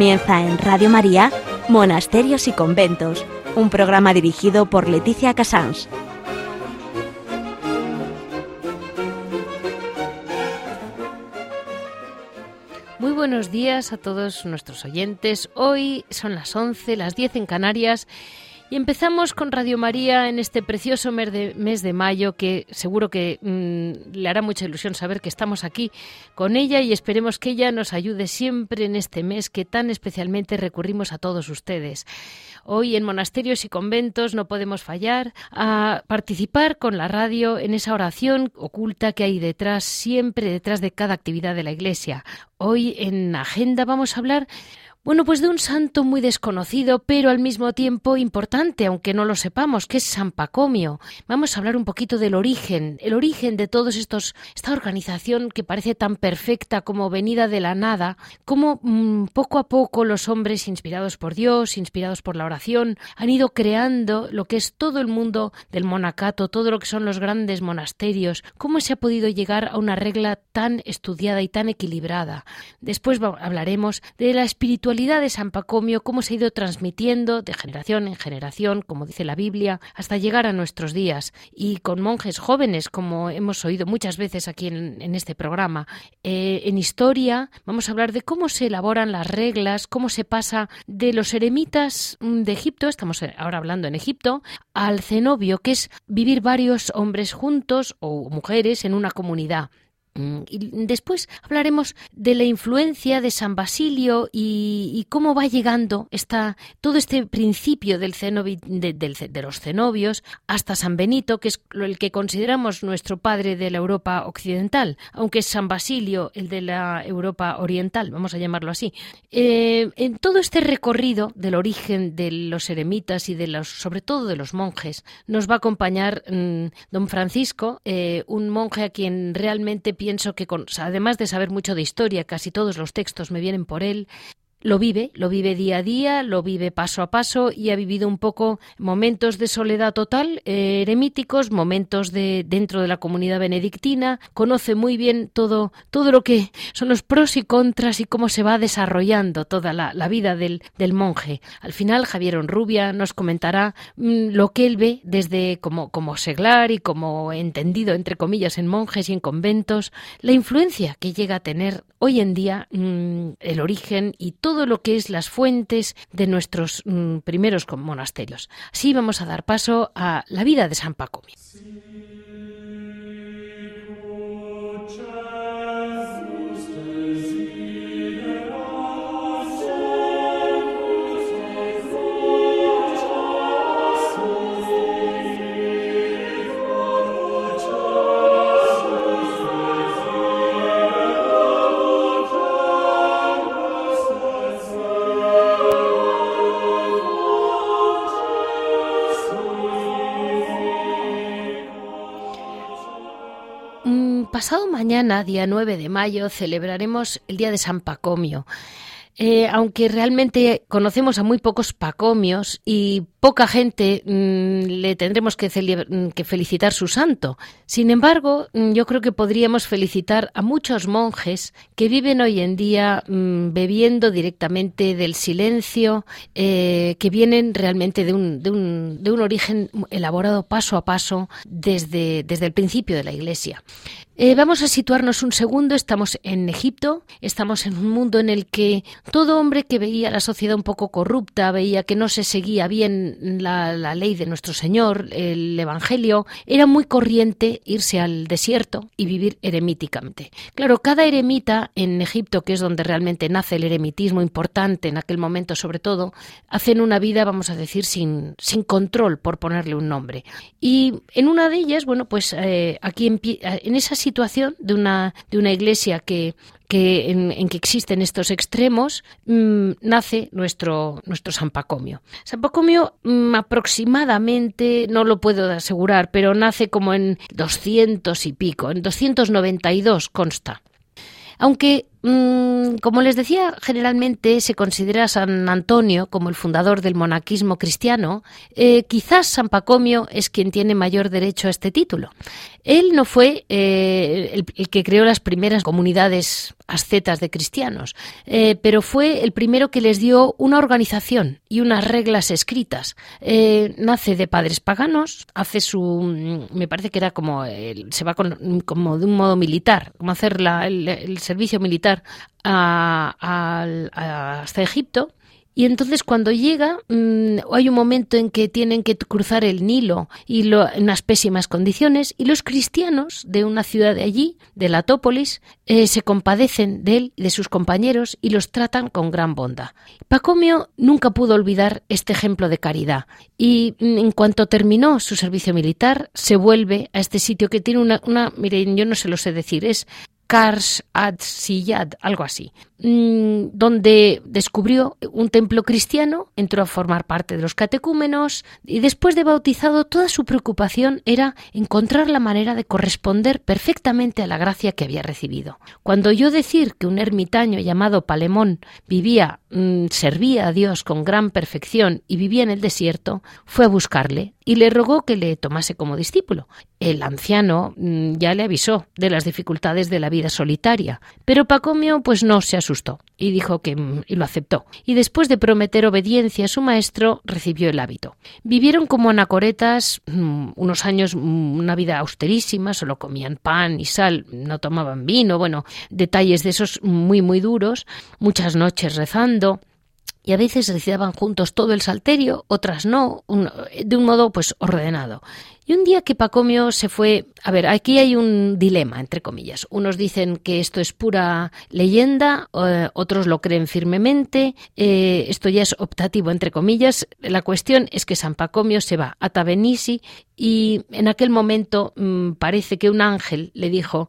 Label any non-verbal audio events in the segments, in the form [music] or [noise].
Comienza en Radio María, Monasterios y Conventos, un programa dirigido por Leticia Casans. Muy buenos días a todos nuestros oyentes. Hoy son las 11, las 10 en Canarias y empezamos con Radio María en este precioso mes de, mayo que seguro que mm, le hará mucha ilusión saber que estamos aquí con ella y esperemos que ella nos ayude siempre en este mes que tan especialmente recurrimos a todos ustedes. Hoy en monasterios y conventos no podemos fallar a participar con la radio en esa oración oculta que hay detrás, siempre detrás de cada actividad de la Iglesia. Hoy en Agenda vamos a hablar bueno, pues de un santo muy desconocido, pero al mismo tiempo importante, aunque no lo sepamos, que es San Pacomio. Vamos a hablar un poquito del origen, el origen de todos estos, esta organización que parece tan perfecta como venida de la nada, como mm, poco a poco los hombres inspirados por Dios, inspirados por la oración, han ido creando lo que es todo el mundo del monacato, todo lo que son los grandes monasterios, cómo se ha podido llegar a una regla tan estudiada y tan equilibrada. Después hablaremos de la espiritualidad de San Pacomio, cómo se ha ido transmitiendo de generación en generación, como dice la Biblia, hasta llegar a nuestros días, y con monjes jóvenes, como hemos oído muchas veces aquí en, este programa. Eh, en historia vamos a hablar de cómo se elaboran las reglas, cómo se pasa de los eremitas mm, de Egipto, estamos ahora hablando en Egipto, al cenobio, que es vivir varios hombres juntos o mujeres en una comunidad. Mm, y después hablaremos de la influencia de San Basilio y, cómo va llegando esta, todo este principio del de, los cenobios hasta San Benito, que es el que consideramos nuestro padre de la Europa occidental, aunque es San Basilio el de la Europa oriental, vamos a llamarlo así. Eh, en todo este recorrido del origen de los eremitas y de los, sobre todo de los monjes, nos va a acompañar mm, don Francisco, eh, un monje a quien realmente pienso que además de saber mucho de historia, casi todos los textos me vienen por él, lo vive, lo vive día a día, lo vive paso a paso y ha vivido un poco momentos de soledad total, eh, eremíticos, momentos de dentro de la comunidad benedictina, conoce muy bien todo, todo lo que son los pros y contras y cómo se va desarrollando toda la, vida del, monje. Al final, Javier Onrubia nos comentará mm, lo que él ve desde como, como seglar y como entendido, entre comillas, en monjes y en conventos, la influencia que llega a tener hoy en día mm, el origen y todo todo lo que es las fuentes de nuestros mm, primeros monasterios. Así vamos a dar paso a la vida de San Pacomio. Mañana, día 9 de mayo, celebraremos el Día de San Pacomio. Eh, aunque realmente conocemos a muy pocos pacomios y poca gente mm, le tendremos mm, que, felicitar su santo. Sin embargo, mm, yo creo que podríamos felicitar a muchos monjes que viven hoy en día bebiendo directamente del silencio, eh, que vienen realmente de un, origen elaborado paso a paso desde el principio de la Iglesia. Eh, vamos a situarnos un segundo. Estamos en Egipto, estamos en un mundo en el que todo hombre que veía la sociedad un poco corrupta, veía que no se seguía bien la, ley de nuestro Señor, el Evangelio, era muy corriente irse al desierto y vivir eremíticamente. Claro, cada eremita en Egipto, que es donde realmente nace el eremitismo importante en aquel momento sobre todo, hacen una vida, vamos a decir, sin, control, por ponerle un nombre. Y en una de ellas, bueno, pues eh, aquí en esa situación de una, de una iglesia que que en, que existen estos extremos, mm, nace nuestro, nuestro San Pacomio. San Pacomio mm, aproximadamente, no lo puedo asegurar, pero nace como en 200 y pico, en 292 consta. Aunque como les decía, generalmente se considera a San Antonio como el fundador del monaquismo cristiano. Eh, quizás San Pacomio es quien tiene mayor derecho a este título. Él no fue eh, el, que creó las primeras comunidades ascetas de cristianos, eh, pero fue el primero que les dio una organización y unas reglas escritas. nace de padres paganos, hace su, mm, me parece que era como, se va como de un modo militar, como hacer el, servicio militar hasta Egipto y entonces cuando llega mm, hay un momento en que tienen que cruzar el Nilo y lo, en unas pésimas condiciones y los cristianos de una ciudad de allí, de Latópolis, eh, se compadecen de él de sus compañeros y los tratan con gran bondad. Pacomio nunca pudo olvidar este ejemplo de caridad y mm, en cuanto terminó su servicio militar se vuelve a este sitio que tiene una, una miren, yo no se lo sé decir, es Kars ad Siyad, algo así. Mm, donde descubrió un templo cristiano, entró a formar parte de los catecúmenos y después de bautizado toda su preocupación era encontrar la manera de corresponder perfectamente a la gracia que había recibido. Cuando oyó decir que un ermitaño llamado Palemón vivía, mm, servía a Dios con gran perfección y vivía en el desierto, fue a buscarle y le rogó que le tomase como discípulo. El anciano mm, ya le avisó de las dificultades de la vida solitaria, pero Pacomio pues no se asustó y dijo que mm, y lo aceptó. Y después de prometer obediencia a su maestro, recibió el hábito. Vivieron como anacoretas mm, unos años, mm, una vida austerísima, solo comían pan y sal, no tomaban vino, bueno, detalles de esos muy, muy duros, muchas noches rezando y a veces recitaban juntos todo el salterio, otras no, de un modo pues ordenado. Y un día que Pacomio se fue, a ver, aquí hay un dilema, entre comillas. Unos dicen que esto es pura leyenda, otros lo creen firmemente, eh, esto ya es optativo, entre comillas. La cuestión es que San Pacomio se va a Tabenisi y en aquel momento mm, parece que un ángel le dijo,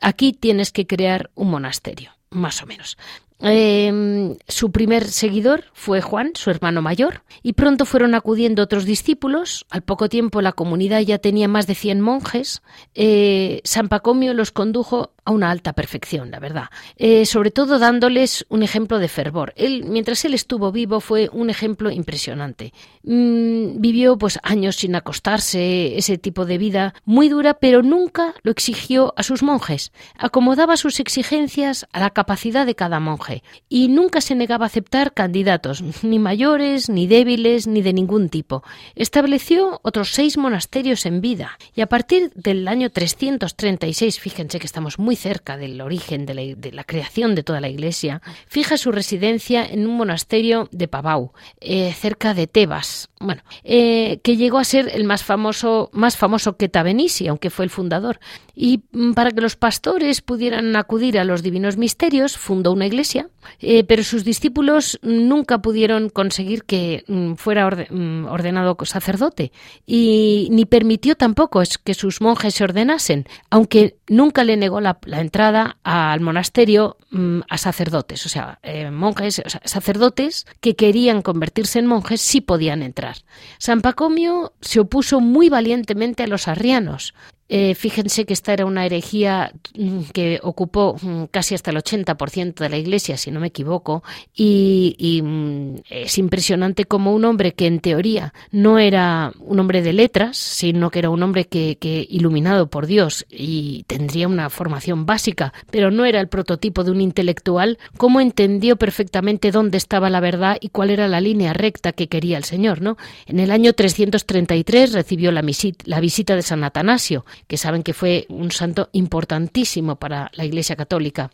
aquí tienes que crear un monasterio más o menos. Em, su primer seguidor fue Juan, su hermano mayor, y pronto fueron acudiendo otros discípulos. Al poco tiempo la comunidad ya tenía más de 100 monjes. Eh, San Pacomio los condujo a una alta perfección, la verdad, eh, sobre todo dándoles un ejemplo de fervor. Él, mientras él estuvo vivo, fue un ejemplo impresionante. Mm, vivió pues años sin acostarse, ese tipo de vida muy dura, pero nunca lo exigió a sus monjes. Acomodaba sus exigencias a la capacidad de cada monje y nunca se negaba a aceptar candidatos, ni mayores, ni débiles, ni de ningún tipo. Estableció otros seis monasterios en vida y a partir del año 336, fíjense que estamos muy cerca del origen de la, creación de toda la iglesia, fija su residencia en un monasterio de Pavau, eh, cerca de Tebas, bueno, eh, que llegó a ser el más famoso, más famoso que Tabenisi, aunque fue el fundador. Y mm, para que los pastores pudieran acudir a los divinos misterios, fundó una iglesia, eh, pero sus discípulos nunca pudieron conseguir que mm, fuera mm, ordenado sacerdote y ni permitió tampoco que sus monjes se ordenasen, aunque nunca le negó la, entrada al monasterio a sacerdotes, o sea, eh, monjes, sacerdotes que querían convertirse en monjes sí podían entrar. San Pacomio se opuso muy valientemente a los arrianos, eh, fíjense que esta era una herejía mm, que ocupó mm, casi hasta el 80% de la Iglesia, si no me equivoco, y, mm, es impresionante como un hombre que en teoría no era un hombre de letras, sino que era un hombre que, iluminado por Dios y tendría una formación básica, pero no era el prototipo de un intelectual, cómo entendió perfectamente dónde estaba la verdad y cuál era la línea recta que quería el Señor, ¿no? En el año 333 recibió la, la visita de San Atanasio, que saben que fue un santo importantísimo para la Iglesia Católica.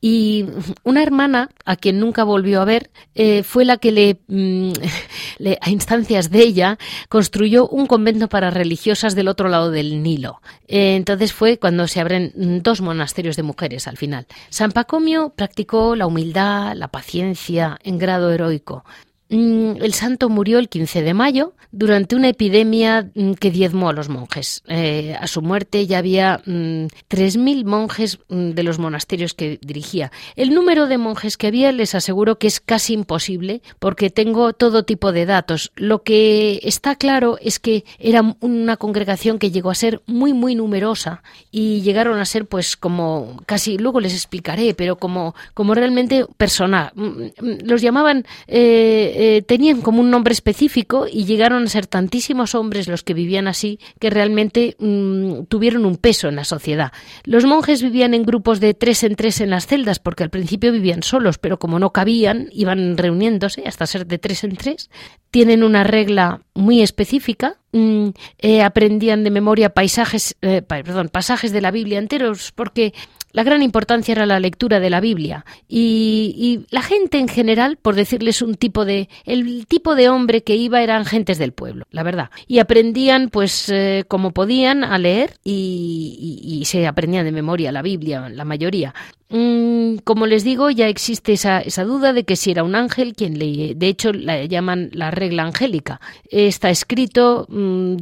Y una hermana, a quien nunca volvió a ver, eh, fue la que le, mm, [laughs] a instancias de ella, construyó un convento para religiosas del otro lado del Nilo. Eh, entonces fue cuando se abren dos monasterios de mujeres al final. San Pacomio practicó la humildad, la paciencia en grado heroico. Mm, el santo murió el 15 de mayo durante una epidemia mm, que diezmó a los monjes. Eh, a su muerte ya había 3.000 mm, monjes de los monasterios que dirigía. El número de monjes que había les aseguro que es casi imposible porque tengo todo tipo de datos. Lo que está claro es que era una congregación que llegó a ser muy muy numerosa y llegaron a ser pues como casi luego les explicaré, pero como como realmente personal. Los llamaban eh, eh, tenían como un nombre específico y llegaron a ser tantísimos hombres los que vivían así que realmente mm, tuvieron un peso en la sociedad. Los monjes vivían en grupos de tres en tres en las celdas porque al principio vivían solos, pero como no cabían, iban reuniéndose hasta ser de tres en tres. Tienen una regla muy específica Mm, eh, aprendían de memoria paisajes, eh, perdón, pasajes de la Biblia enteros, porque la gran importancia era la lectura de la Biblia y, la gente en general, por decirles un tipo de, el tipo de hombre que iba eran gentes del pueblo, la verdad, y aprendían pues eh, como podían a leer y, se aprendían de memoria la Biblia, la mayoría. Mm, como les digo, ya existe esa, duda de que si era un ángel quien le, de hecho, la llaman la regla angélica. Está escrito mm,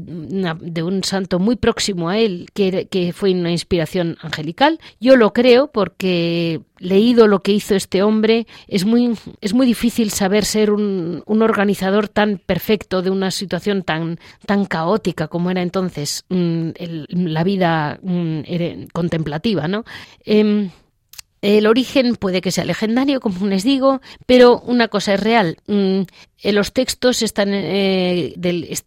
de un santo muy próximo a él, que, fue una inspiración angelical. Yo lo creo porque leído lo que hizo este hombre, es muy, es muy difícil saber ser un, un organizador tan perfecto de una situación tan, tan caótica como era entonces mm, la vida contemplativa, ¿no? Em, el origen puede que sea legendario, como les digo, pero una cosa es real. Mm, eh, los textos están eh,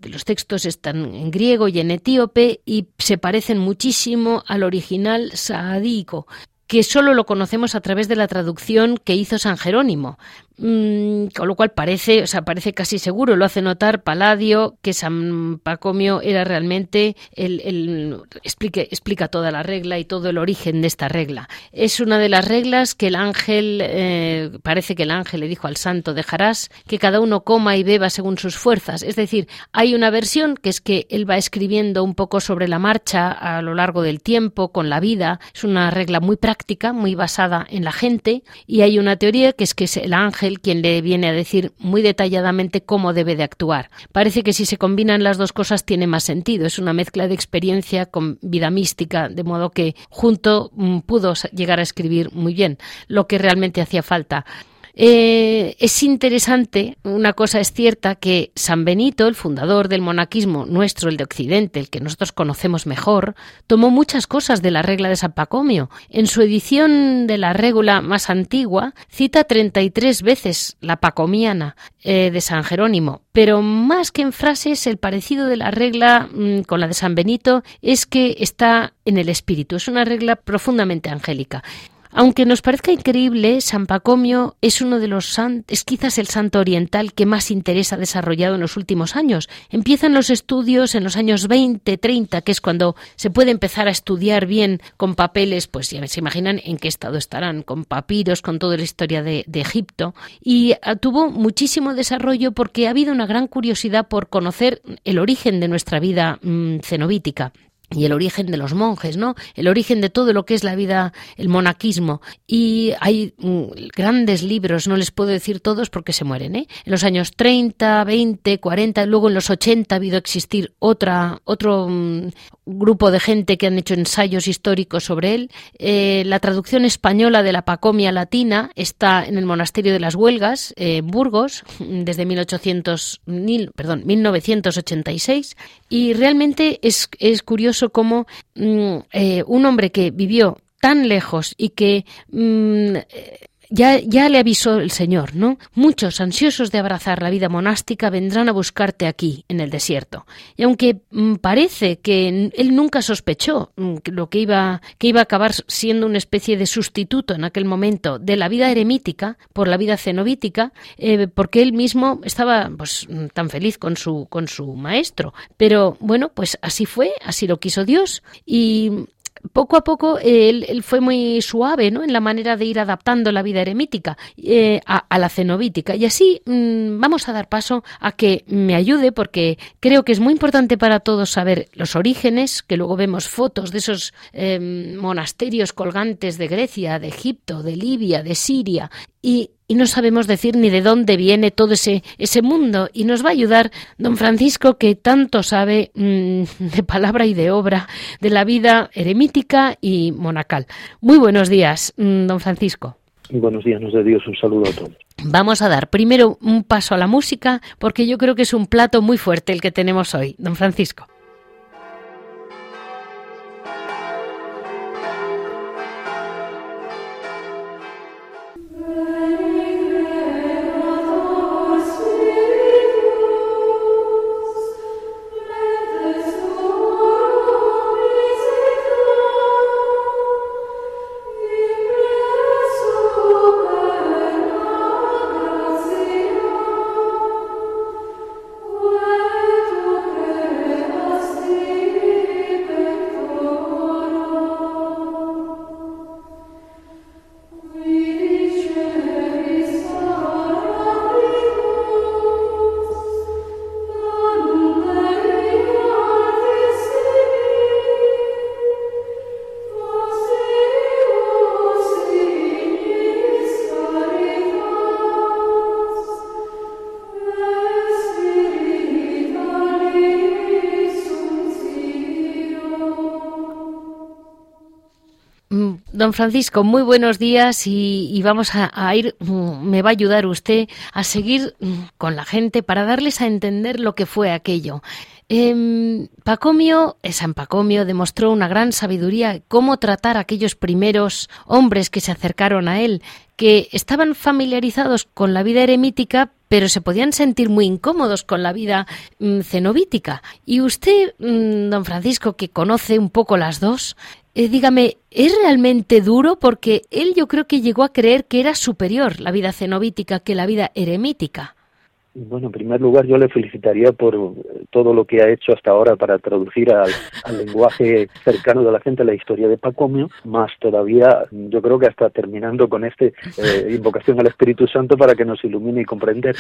los textos están en griego y en etíope y se parecen muchísimo al original saadico que solo lo conocemos a través de la traducción que hizo San Jerónimo, Mm, con lo cual parece, o sea, parece casi seguro, lo hace notar Paladio, que San Pacomio era realmente el, el explique, explica toda la regla y todo el origen de esta regla. Es una de las reglas que el ángel, eh, parece que el ángel le dijo al santo, dejarás que cada uno coma y beba según sus fuerzas. Es decir, hay una versión que es que él va escribiendo un poco sobre la marcha a lo largo del tiempo, con la vida. Es una regla muy práctica, muy basada en la gente. Y hay una teoría que es que el ángel quien le viene a decir muy detalladamente cómo debe de actuar. Parece que si se combinan las dos cosas tiene más sentido. Es una mezcla de experiencia con vida mística, de modo que junto mm, pudo llegar a escribir muy bien lo que realmente hacía falta. Eh, es interesante, una cosa es cierta, que San Benito, el fundador del monaquismo nuestro, el de Occidente, el que nosotros conocemos mejor, tomó muchas cosas de la regla de San Pacomio. En su edición de la regla más antigua, cita 33 veces la pacomiana eh, de San Jerónimo, pero más que en frases, el parecido de la regla mm, con la de San Benito es que está en el espíritu, es una regla profundamente angélica. Aunque nos parezca increíble, San Pacomio es uno de los es quizás el santo oriental que más interés ha desarrollado en los últimos años. Empiezan los estudios en los años 20, 30, que es cuando se puede empezar a estudiar bien con papeles, pues ya se imaginan en qué estado estarán, con papiros, con toda la historia de, Egipto. Y ah, tuvo muchísimo desarrollo porque ha habido una gran curiosidad por conocer el origen de nuestra vida mm, cenobítica y el origen de los monjes, ¿no? El origen de todo lo que es la vida, el monaquismo. Y hay mm, grandes libros, no les puedo decir todos porque se mueren, ¿eh? En los años 30, 20, 40, luego en los 80 ha habido existir otra, otro mm, grupo de gente que han hecho ensayos históricos sobre él. Eh, la traducción española de la Pacomia latina está en el monasterio de las Huelgas, en Burgos, desde 1800, perdón, 1986. Y realmente es, es curioso como mm, eh, un hombre que vivió tan lejos y que mm, ya, le avisó el Señor, ¿no? Muchos ansiosos de abrazar la vida monástica vendrán a buscarte aquí, en el desierto. Y aunque mm, parece que él nunca sospechó mm, lo que iba, que iba a acabar siendo una especie de sustituto en aquel momento de la vida eremítica por la vida cenobítica, eh, porque él mismo estaba pues, mm, tan feliz con su, con su maestro. Pero bueno, pues así fue, así lo quiso Dios. Y poco a poco él, fue muy suave ¿no? en la manera de ir adaptando la vida eremítica eh, a, la cenobítica. Y así mm, vamos a dar paso a que me ayude porque creo que es muy importante para todos saber los orígenes, que luego vemos fotos de esos em, monasterios colgantes de Grecia, de Egipto, de Libia, de Siria, y y no sabemos decir ni de dónde viene todo ese, ese mundo. Y nos va a ayudar don Francisco, que tanto sabe mm, [laughs] de palabra y de obra de la vida eremítica y monacal. Muy buenos días, mm, don Francisco. Buenos días, nos de Dios, un saludo a todos. Vamos a dar primero un paso a la música, porque yo creo que es un plato muy fuerte el que tenemos hoy, don Francisco. Don Francisco, muy buenos días y, vamos a, ir, mm, me va a ayudar usted a seguir mm, con la gente para darles a entender lo que fue aquello. Eh, Pacomio, San Pacomio, demostró una gran sabiduría cómo tratar a aquellos primeros hombres que se acercaron a él, que estaban familiarizados con la vida eremítica, pero se podían sentir muy incómodos con la vida mm, cenobítica. Y usted, don Francisco, que conoce un poco las dos, eh, dígame, ¿es realmente duro? Porque él yo creo que llegó a creer que era superior la vida cenobítica que la vida eremítica. Bueno, en primer lugar yo le felicitaría por todo lo que ha hecho hasta ahora para traducir al, [laughs] lenguaje cercano de la gente la historia de Pacomio, más todavía yo creo que hasta terminando con esta eh, [laughs] invocación al Espíritu Santo para que nos ilumine y comprender.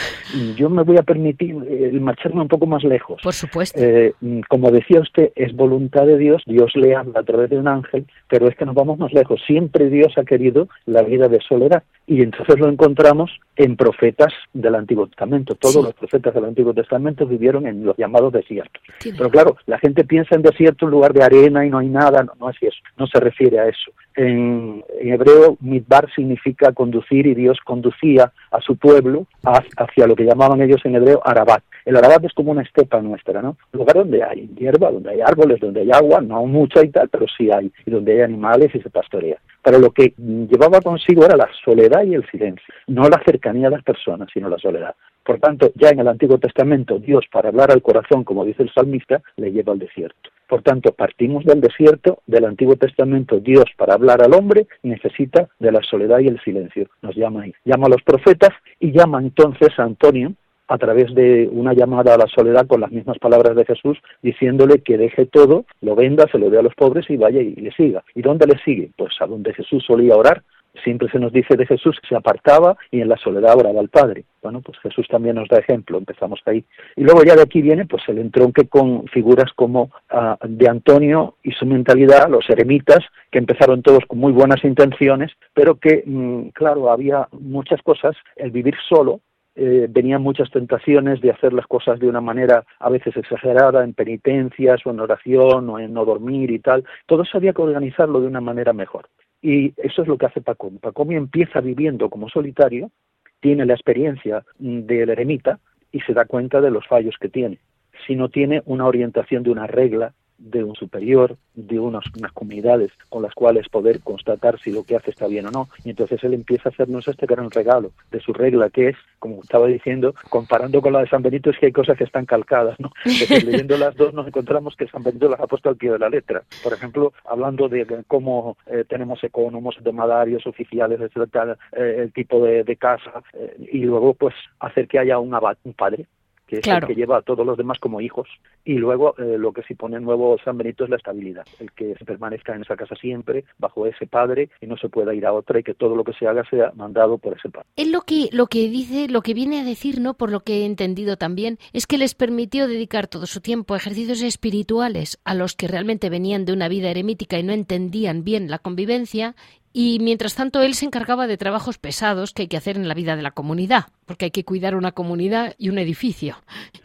Yo me voy a permitir eh, marcharme un poco más lejos. Por supuesto. Eh, como decía usted, es voluntad de Dios, Dios le habla a través de un ángel, pero es que nos vamos más lejos. Siempre Dios ha querido la vida de soledad y entonces lo encontramos en profetas del Antiguo Testamento todos los profetas del Antiguo Testamento vivieron en los llamados desiertos. Pero claro, la gente piensa en desierto en lugar de arena y no hay nada, no, es eso, no se refiere a eso. En, hebreo, midbar significa conducir y Dios conducía a su pueblo hacia lo que llamaban ellos en hebreo Arabat. El Arabat es como una estepa nuestra, ¿no? Un lugar donde hay hierba, donde hay árboles, donde hay agua, no mucha y tal, pero sí hay, y donde hay animales y se pastorea. Pero lo que llevaba consigo era la soledad y el silencio, no la cercanía a las personas, sino la soledad. Por tanto, ya en el Antiguo Testamento, Dios, para hablar al corazón, como dice el salmista, le lleva al desierto. Por tanto, partimos del desierto, del Antiguo Testamento, Dios, para hablar al hombre, necesita de la soledad y el silencio. Nos llama ahí. Llama a los profetas y llama entonces a Antonio, a través de una llamada a la soledad con las mismas palabras de Jesús, diciéndole que deje todo, lo venda, se lo dé a los pobres y vaya y le siga. ¿Y dónde le sigue? Pues a donde Jesús solía orar, siempre se nos dice de Jesús que se apartaba y en la soledad oraba al Padre. Bueno, pues Jesús también nos da ejemplo, empezamos ahí. Y luego ya de aquí viene pues el entronque con figuras como ah, de Antonio y su mentalidad, los eremitas, que empezaron todos con muy buenas intenciones, pero que, mm, claro, había muchas cosas, el vivir solo, eh, venían muchas tentaciones de hacer las cosas de una manera a veces exagerada, en penitencias o en oración o en no dormir y tal. Todo eso había que organizarlo de una manera mejor. Y eso es lo que hace Pacomi. Pacomi empieza viviendo como solitario, tiene la experiencia del eremita y se da cuenta de los fallos que tiene. Si no tiene una orientación de una regla, de un superior, de unas comunidades con las cuales poder constatar si lo que hace está bien o no. Y entonces él empieza a hacernos este gran regalo de su regla, que es, como estaba diciendo, comparando con la de San Benito, es que hay cosas que están calcadas, ¿no? [laughs] leyendo las dos nos encontramos que San Benito las ha puesto al pie de la letra. Por ejemplo, hablando de cómo eh, tenemos ecónomos, demadarios, oficiales, etcétera, eh, el tipo de, casa, eh, y luego pues hacer que haya un un padre, que es el que lleva a todos los demás como hijos. Y luego eh, lo que se pone nuevo San Benito es la estabilidad, el que se permanezca en esa casa siempre, bajo ese padre, y no se pueda ir a otra, y que todo lo que se haga sea mandado por ese padre. Él lo que, lo que dice, lo que viene a decir, ¿no? Por lo que he entendido también, es que les permitió dedicar todo su tiempo a ejercicios espirituales a los que realmente venían de una vida eremítica y no entendían bien la convivencia, y mientras tanto él se encargaba de trabajos pesados que hay que hacer en la vida de la comunidad, porque hay que cuidar una comunidad y un edificio.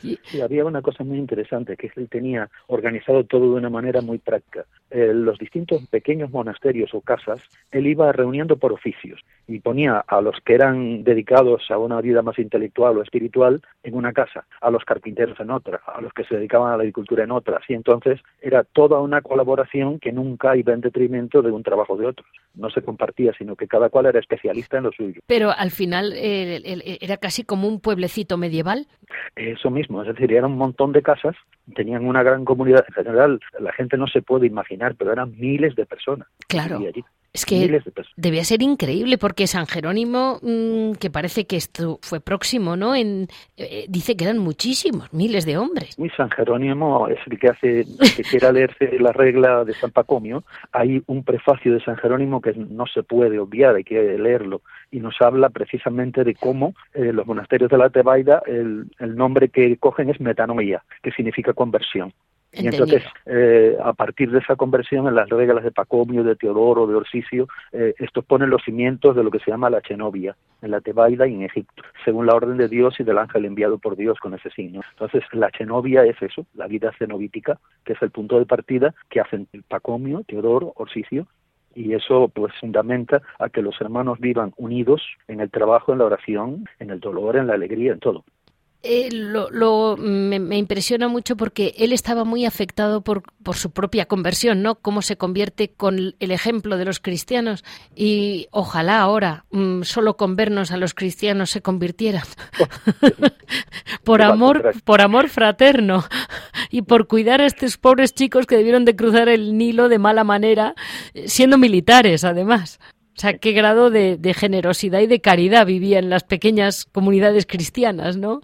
Y... Había una cosa muy interesante, que él tenía organizado todo de una manera muy práctica. Eh, los distintos pequeños monasterios o casas, él iba reuniendo por oficios y ponía a los que eran dedicados a una vida más intelectual o espiritual en una casa, a los carpinteros en otra, a los que se dedicaban a la agricultura en otra. Y entonces era toda una colaboración que nunca iba en detrimento de un trabajo de otros. No se compartía, sino que cada cual era especialista en lo suyo. Pero al final eh, era casi como un pueblecito medieval. Eso mismo, es decir, era un montón de casas, tenían una gran comunidad. En general, la gente no se puede imaginar, pero eran miles de personas. Claro. Es que debía ser increíble porque San Jerónimo, mm, que parece que esto fue próximo, ¿no? En, eh, dice que eran muchísimos, miles de hombres. Muy San Jerónimo es el que hace, que quiera leerse [laughs] la regla de San Pacomio. Hay un prefacio de San Jerónimo que no se puede obviar, hay que leerlo y nos habla precisamente de cómo eh, los monasterios de la Tebaida, el, el nombre que cogen es metanoia, que significa conversión. Y entonces, eh, a partir de esa conversión, en las reglas de Pacomio, de Teodoro, de Orsicio, eh, estos ponen los cimientos de lo que se llama la Chenovia, en la Tebaida y en Egipto, según la orden de Dios y del ángel enviado por Dios con ese signo. Entonces, la Chenovia es eso, la vida cenobítica, que es el punto de partida que hacen Pacomio, Teodoro, Orsicio, y eso pues fundamenta a que los hermanos vivan unidos en el trabajo, en la oración, en el dolor, en la alegría, en todo. Eh, lo, me, impresiona mucho porque él estaba muy afectado por, por su propia conversión, ¿no? Cómo se convierte con el ejemplo de los cristianos y ojalá ahora mm, solo con vernos a los cristianos se convirtieran [laughs] por amor, por amor fraterno [laughs] y por cuidar a estos pobres chicos que debieron de cruzar el Nilo de mala manera, siendo militares además. O sea, qué grado de, de, generosidad y de caridad vivía en las pequeñas comunidades cristianas, ¿no?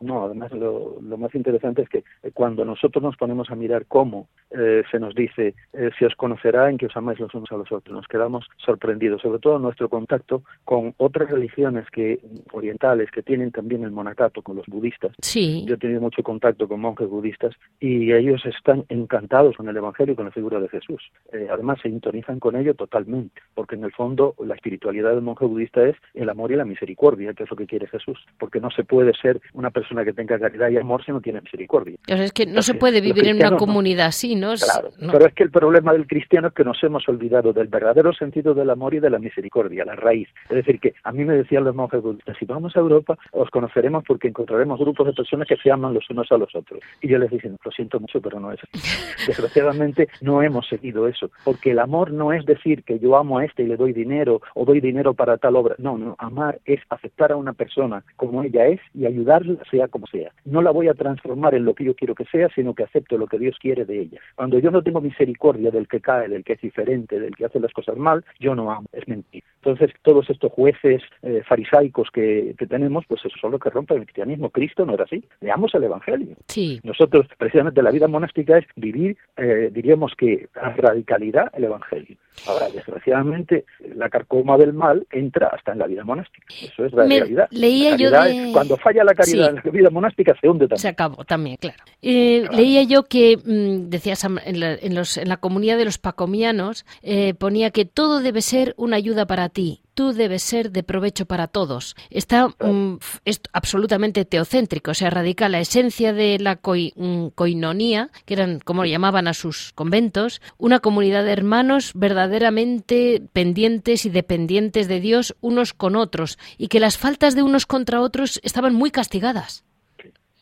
No, además lo, lo, más interesante es que eh, cuando nosotros nos ponemos a mirar cómo eh, se nos dice eh, se os conocerá en que os amáis los unos a los otros, nos quedamos sorprendidos, sobre todo nuestro contacto con otras religiones que orientales que tienen también el monacato con los budistas. Sí. Yo he tenido mucho contacto con monjes budistas y ellos están encantados con el evangelio y con la figura de Jesús. Eh, además se sintonizan con ello totalmente, porque en el fondo la espiritualidad del monje budista es el amor y la misericordia, que es lo que quiere Jesús, porque no se puede ser una persona que tenga caridad y amor si no tiene misericordia. es que no se puede vivir en una comunidad así, ¿no? Claro, pero es que el problema del cristiano es que nos hemos olvidado del verdadero sentido del amor y de la misericordia, la raíz. Es decir, que a mí me decían los monjes budistas, si vamos a Europa os conoceremos porque encontraremos grupos de personas que se aman los unos a los otros. Y yo les dije, lo siento mucho, pero no es así. [laughs] Desgraciadamente no hemos seguido eso, porque el amor no es decir que yo amo a este y le doy dinero o doy dinero para tal obra. No, no, amar es aceptar a una persona como ella es y ayudarla, sea como sea. No la voy a transformar en lo que yo quiero que sea, sino que acepto lo que Dios quiere de ella. Cuando yo no tengo misericordia del que cae, del que es diferente, del que hace las cosas mal, yo no amo, es mentir. Entonces, todos estos jueces eh, farisaicos que, tenemos, pues eso son lo que rompe el cristianismo. Cristo no era así. Leamos el Evangelio. Sí. Nosotros, precisamente, la vida monástica es vivir, eh, diríamos que a radicalidad, el Evangelio. Ahora, desgraciadamente, la carcoma del mal entra hasta en la vida monástica. Eso es la realidad. Leía yo cuando falla la caridad la vida monástica, se hunde también. Se acabó también, claro. Eh, leía yo que, mm, decías, en la, en, los, en la comunidad de los pacomianos, eh, ponía que todo debe ser una ayuda para ti tú debes ser de provecho para todos. Está mm, es absolutamente teocéntrico, o sea, radica la esencia de la mm, coinonía, que eran como llamaban a sus conventos, una comunidad de hermanos verdaderamente pendientes y dependientes de Dios unos con otros, y que las faltas de unos contra otros estaban muy castigadas.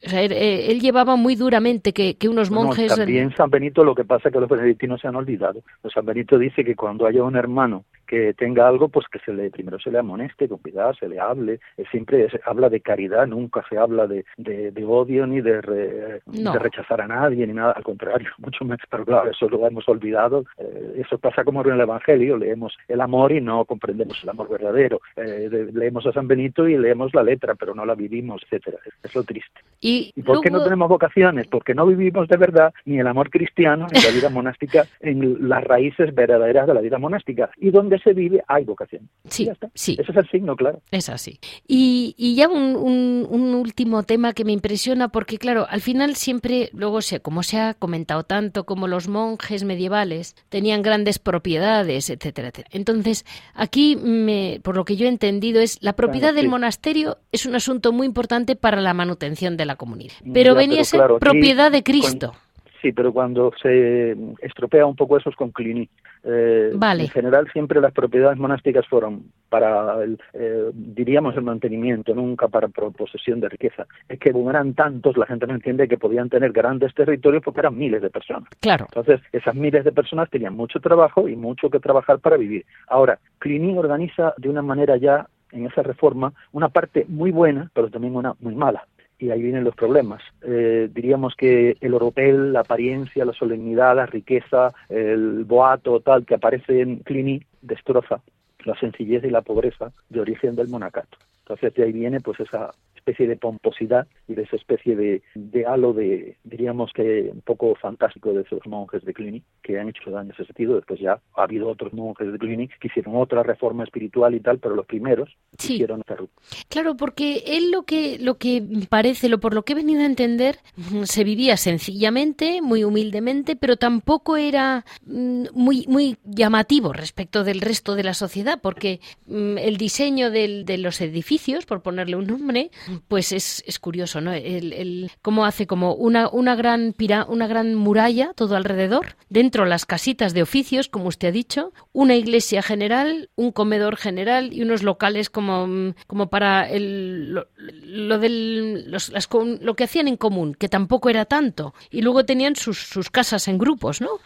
O sea, él, llevaba muy duramente que, unos monjes... también San Benito lo que pasa es que los benedictinos se han olvidado. San Benito dice que cuando haya un hermano que tenga algo, pues que se le primero se le amoneste con cuidado, se le hable. Siempre se habla de caridad, nunca se habla de, de, odio ni de, de, rechazar a nadie ni nada, al contrario, [laughs] mucho más. Pero claro, eso lo hemos olvidado. Eh, eso pasa como en el Evangelio, leemos el amor y no comprendemos el amor verdadero. Eh, leemos a San Benito y leemos la letra, pero no la vivimos, etcétera. Es lo triste. ¿Y, por qué no tenemos vocaciones? Porque no vivimos de verdad ni el amor cristiano ni la vida [laughs] monástica en las raíces verdaderas de la vida monástica. ¿Y dónde se vive hay vocación. Sí, sí. Ese es el signo, claro. Es así. Y, y ya un, un, último tema que me impresiona, porque claro, al final siempre, luego, se, como se ha comentado tanto, como los monjes medievales tenían grandes propiedades, etcétera, etcétera. Entonces, aquí, me, por lo que yo he entendido, es la propiedad del monasterio es un asunto muy importante para la manutención de la comunidad. Pero venía a ser propiedad de Cristo. Sí, pero cuando se estropea un poco eso es con Cluny. Eh, en general siempre las propiedades monásticas fueron para, el, eh, diríamos, el mantenimiento, nunca para posesión de riqueza. Es que como eran tantos, la gente no entiende que podían tener grandes territorios porque eran miles de personas. Claro. Entonces, esas miles de personas tenían mucho trabajo y mucho que trabajar para vivir. Ahora, Cluny organiza de una manera ya en esa reforma una parte muy buena, pero también una muy mala y ahí vienen los problemas. Eh, diríamos que el oropel, la apariencia, la solemnidad, la riqueza, el boato tal que aparece en Clini destroza la sencillez y la pobreza de origen del monacato. Entonces de ahí viene pues esa especie de pomposidad y de esa especie de, de halo de, diríamos que un poco fantástico de esos monjes de Cluny que han hecho daño en ese sentido. Después ya ha habido otros monjes de Cluny que hicieron otra reforma espiritual y tal, pero los primeros hicieron esta ruta. Claro, porque él lo que, lo que parece, lo por lo que he venido a entender, se vivía sencillamente, muy humildemente, pero tampoco era mm, muy, muy llamativo respecto del resto de la sociedad, porque mm, el diseño del, de los edificios, por ponerle un nombre, pues es, es curioso, ¿no? El, el, cómo hace como una, una, gran pira, una gran muralla todo alrededor, dentro las casitas de oficios, como usted ha dicho, una iglesia general, un comedor general y unos locales como, como para el, lo, del, los, las, lo que hacían en común, que tampoco era tanto. Y luego tenían sus, sus casas en grupos, ¿no?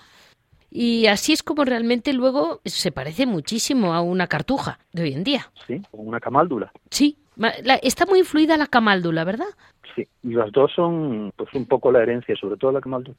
Y así es como realmente luego se parece muchísimo a una cartuja de hoy en día. Sí, una camáldula. Sí, está muy influida la camáldula, ¿verdad? Sí, y las dos son pues un poco la herencia, sobre todo la camáldula.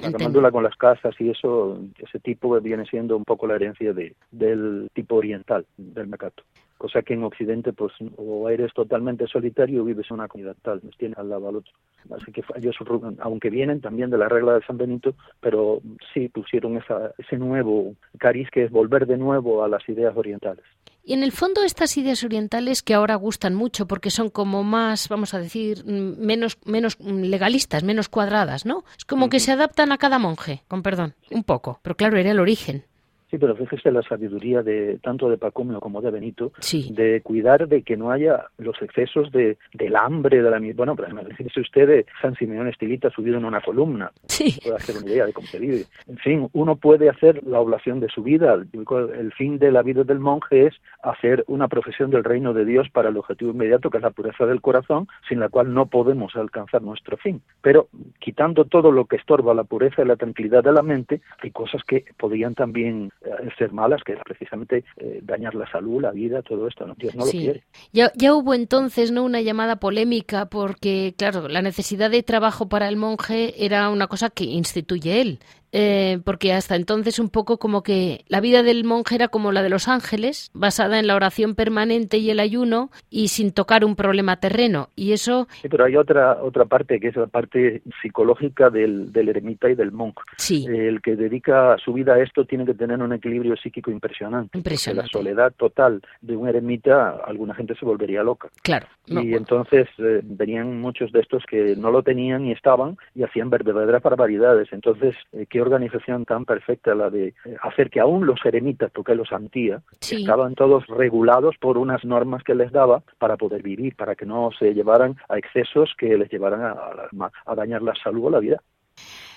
La camándula con las casas y eso, ese tipo viene siendo un poco la herencia de, del tipo oriental del mecato. Cosa que en Occidente, pues, o eres totalmente solitario o vives en una comunidad tal, nos tiene al lado al otro. Así que ellos, aunque vienen también de la regla de San Benito, pero sí pusieron esa, ese nuevo cariz que es volver de nuevo a las ideas orientales. Y en el fondo estas ideas orientales que ahora gustan mucho porque son como más, vamos a decir, mm, menos, menos legalistas, menos cuadradas, ¿no? Es como que se adaptan a cada monje, con perdón, un poco. Pero claro, era el origen. Sí, pero fíjese la sabiduría de tanto de Pacomio como de Benito, de cuidar de que no haya los excesos de, del hambre, de la bueno, pero fíjese usted de San Simeón Estilita subido en una columna, sí. puede hacer una idea de cómo se vive. En fin, uno puede hacer la oblación de su vida. El fin de la vida del monje es hacer una profesión del reino de Dios para el objetivo inmediato, que es la pureza del corazón, sin la cual no podemos alcanzar nuestro fin. Pero quitando todo lo que estorba la pureza y la tranquilidad de la mente, hay cosas que podrían también ser malas, que es precisamente eh, dañar la salud, la vida, todo esto. ¿no? Dios no lo quiere. Ya, ya hubo entonces no una llamada polémica porque, claro, la necesidad de trabajo para el monje era una cosa que instituye él. Eh, porque hasta entonces un poco como que la vida del monje era como la de los ángeles, basada en la oración permanente y el ayuno y sin tocar un problema terreno. Y eso... Sí, pero hay otra, otra parte que es la parte psicológica del, del eremita y del monje. Sí. el que dedica su vida a esto tiene que tener un equilibrio psíquico impresionante. Impresionante. La soledad total de un eremita, alguna gente se volvería loca. Claro. y entonces eh, venían muchos de estos que no lo tenían y estaban y hacían verdaderas barbaridades. Entonces, eh, organización tan perfecta la de eh, hacer que aún los eremitas, porque los antía, estaban todos regulados por unas normas que les daba para poder vivir, para que no se llevaran a excesos que les llevaran a, a dañar la salud o la vida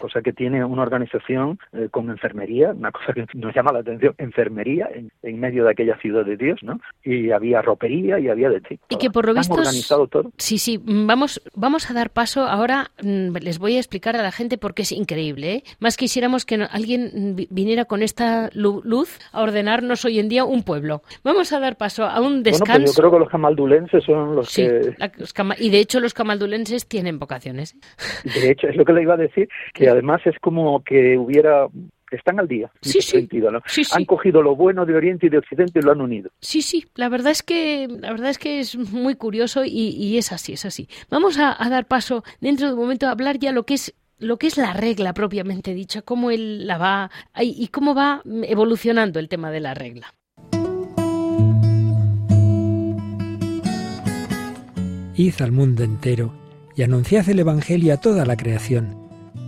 cosa que tiene una organización eh, con enfermería, una cosa que nos llama la atención, enfermería en, medio de aquella ciudad de Dios, ¿no? Y había ropería y había de todo. Y que por lo visto organizado todo. Sí, sí, vamos vamos a dar paso ahora mm, les voy a explicar a la gente porque es increíble, ¿eh? Más quisiéramos que alguien viniera con esta luz a ordenarnos hoy en día un pueblo. Vamos a dar paso a un descanso. Bueno, pues yo creo que los camaldulenses son los que y de hecho los camaldulenses tienen vocaciones. De hecho, es lo que le iba a decir, que [laughs] además es como que hubiera están al día. Sí, sí. Sentido, ¿no? sí, Han cogido lo bueno de Oriente y de Occidente y lo han unido. Sí, sí. La verdad es que, la verdad es, que es muy curioso y, es así, es así. Vamos a, dar paso dentro de un momento a hablar ya lo que es lo que es la regla propiamente dicha, cómo él la va y cómo va evolucionando el tema de la regla. Id al mundo entero y anunciad el Evangelio a toda la creación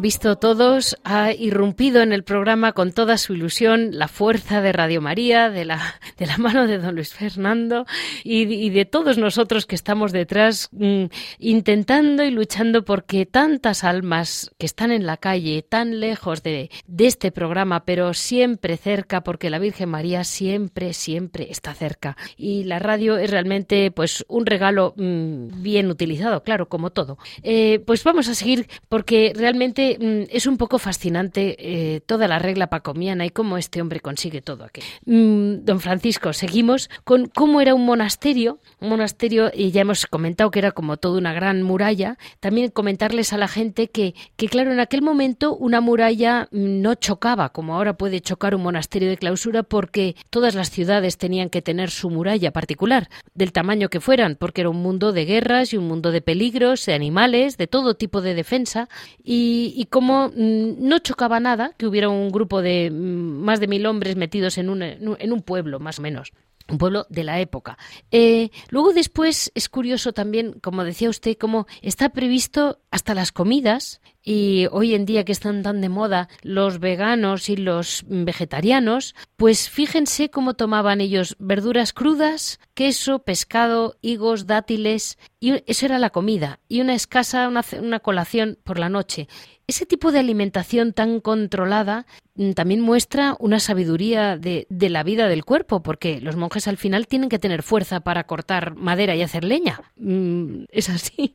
Visto todos, ha irrumpido en el programa con toda su ilusión la fuerza de Radio María, de la, de la mano de don Luis Fernando y, de todos nosotros que estamos detrás mm, intentando y luchando porque tantas almas que están en la calle, tan lejos de, de este programa, pero siempre cerca, porque la Virgen María siempre, siempre está cerca. Y la radio es realmente pues un regalo mm, bien utilizado, claro, como todo. Eh, pues vamos a seguir porque realmente mm, es un poco fascinante eh, toda la regla pacomiana y cómo este hombre consigue todo aquello. Mm, don Francisco, seguimos con cómo era un monasterio. Un monasterio, y ya hemos comentado que era como toda una gran muralla. También comentarles a la gente que, que claro, en aquel momento una muralla mm, no chocaba, como ahora puede chocar un monasterio de clausura, porque todas las ciudades tenían que tener su muralla particular, del tamaño que fueran, porque era un mundo de guerras y un mundo de peligros, de animales, de todo tipo de defensa. Y y, como mm, no chocaba nada que hubiera un grupo de mm, más de mil hombres metidos en un, en un pueblo, más o menos un pueblo de la época. Eh, luego después es curioso también, como decía usted, cómo está previsto hasta las comidas y hoy en día que están tan de moda los veganos y los vegetarianos, pues fíjense cómo tomaban ellos verduras crudas, queso, pescado, higos, dátiles, y eso era la comida, y una escasa, una, colación por la noche. Ese tipo de alimentación tan controlada mm, también muestra una sabiduría de, de, la vida del cuerpo, porque los monjes al final tienen que tener fuerza para cortar madera y hacer leña. Mm, es así.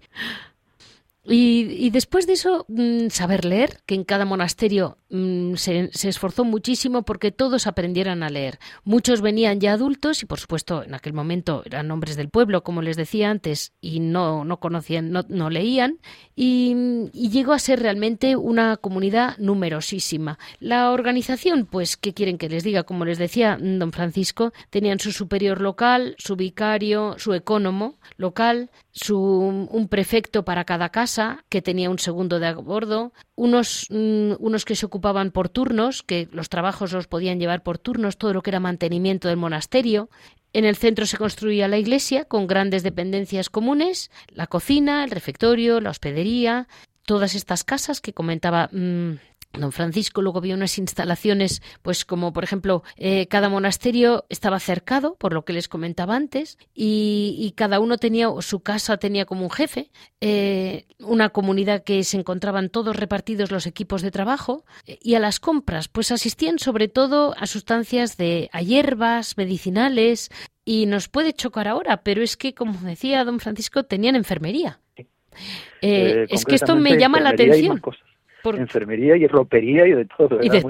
Y, después de eso, mm, saber leer, que en cada monasterio mm, se, esforzó muchísimo porque todos aprendieran a leer. Muchos venían ya adultos y, por supuesto, en aquel momento eran hombres del pueblo, como les decía antes, y no, no conocían, no, leían, y, llegó a ser realmente una comunidad numerosísima. La organización, pues, ¿qué quieren que les diga? Como les decía don Francisco, tenían su superior local, su vicario, su ecónomo local, su, un prefecto para cada casa, que tenía un segundo de a bordo, unos, mm, unos que se ocupaban por turnos, que los trabajos los podían llevar por turnos, todo lo que era mantenimiento del monasterio. En el centro se construía la iglesia con grandes dependencias comunes, la cocina, el refectorio, la hospedería, todas estas casas que comentaba mm, Don Francisco luego vio unas instalaciones, pues como por ejemplo, eh, cada monasterio estaba cercado, por lo que les comentaba antes, y, cada uno tenía, su casa tenía como un jefe, eh, una comunidad que se encontraban todos repartidos los equipos de trabajo, y a las compras, pues asistían sobre todo a sustancias de a hierbas, medicinales, y nos puede chocar ahora, pero es que, como decía don Francisco, tenían enfermería. Eh, es que esto me llama la atención enfermería y ropería y de todo. Y de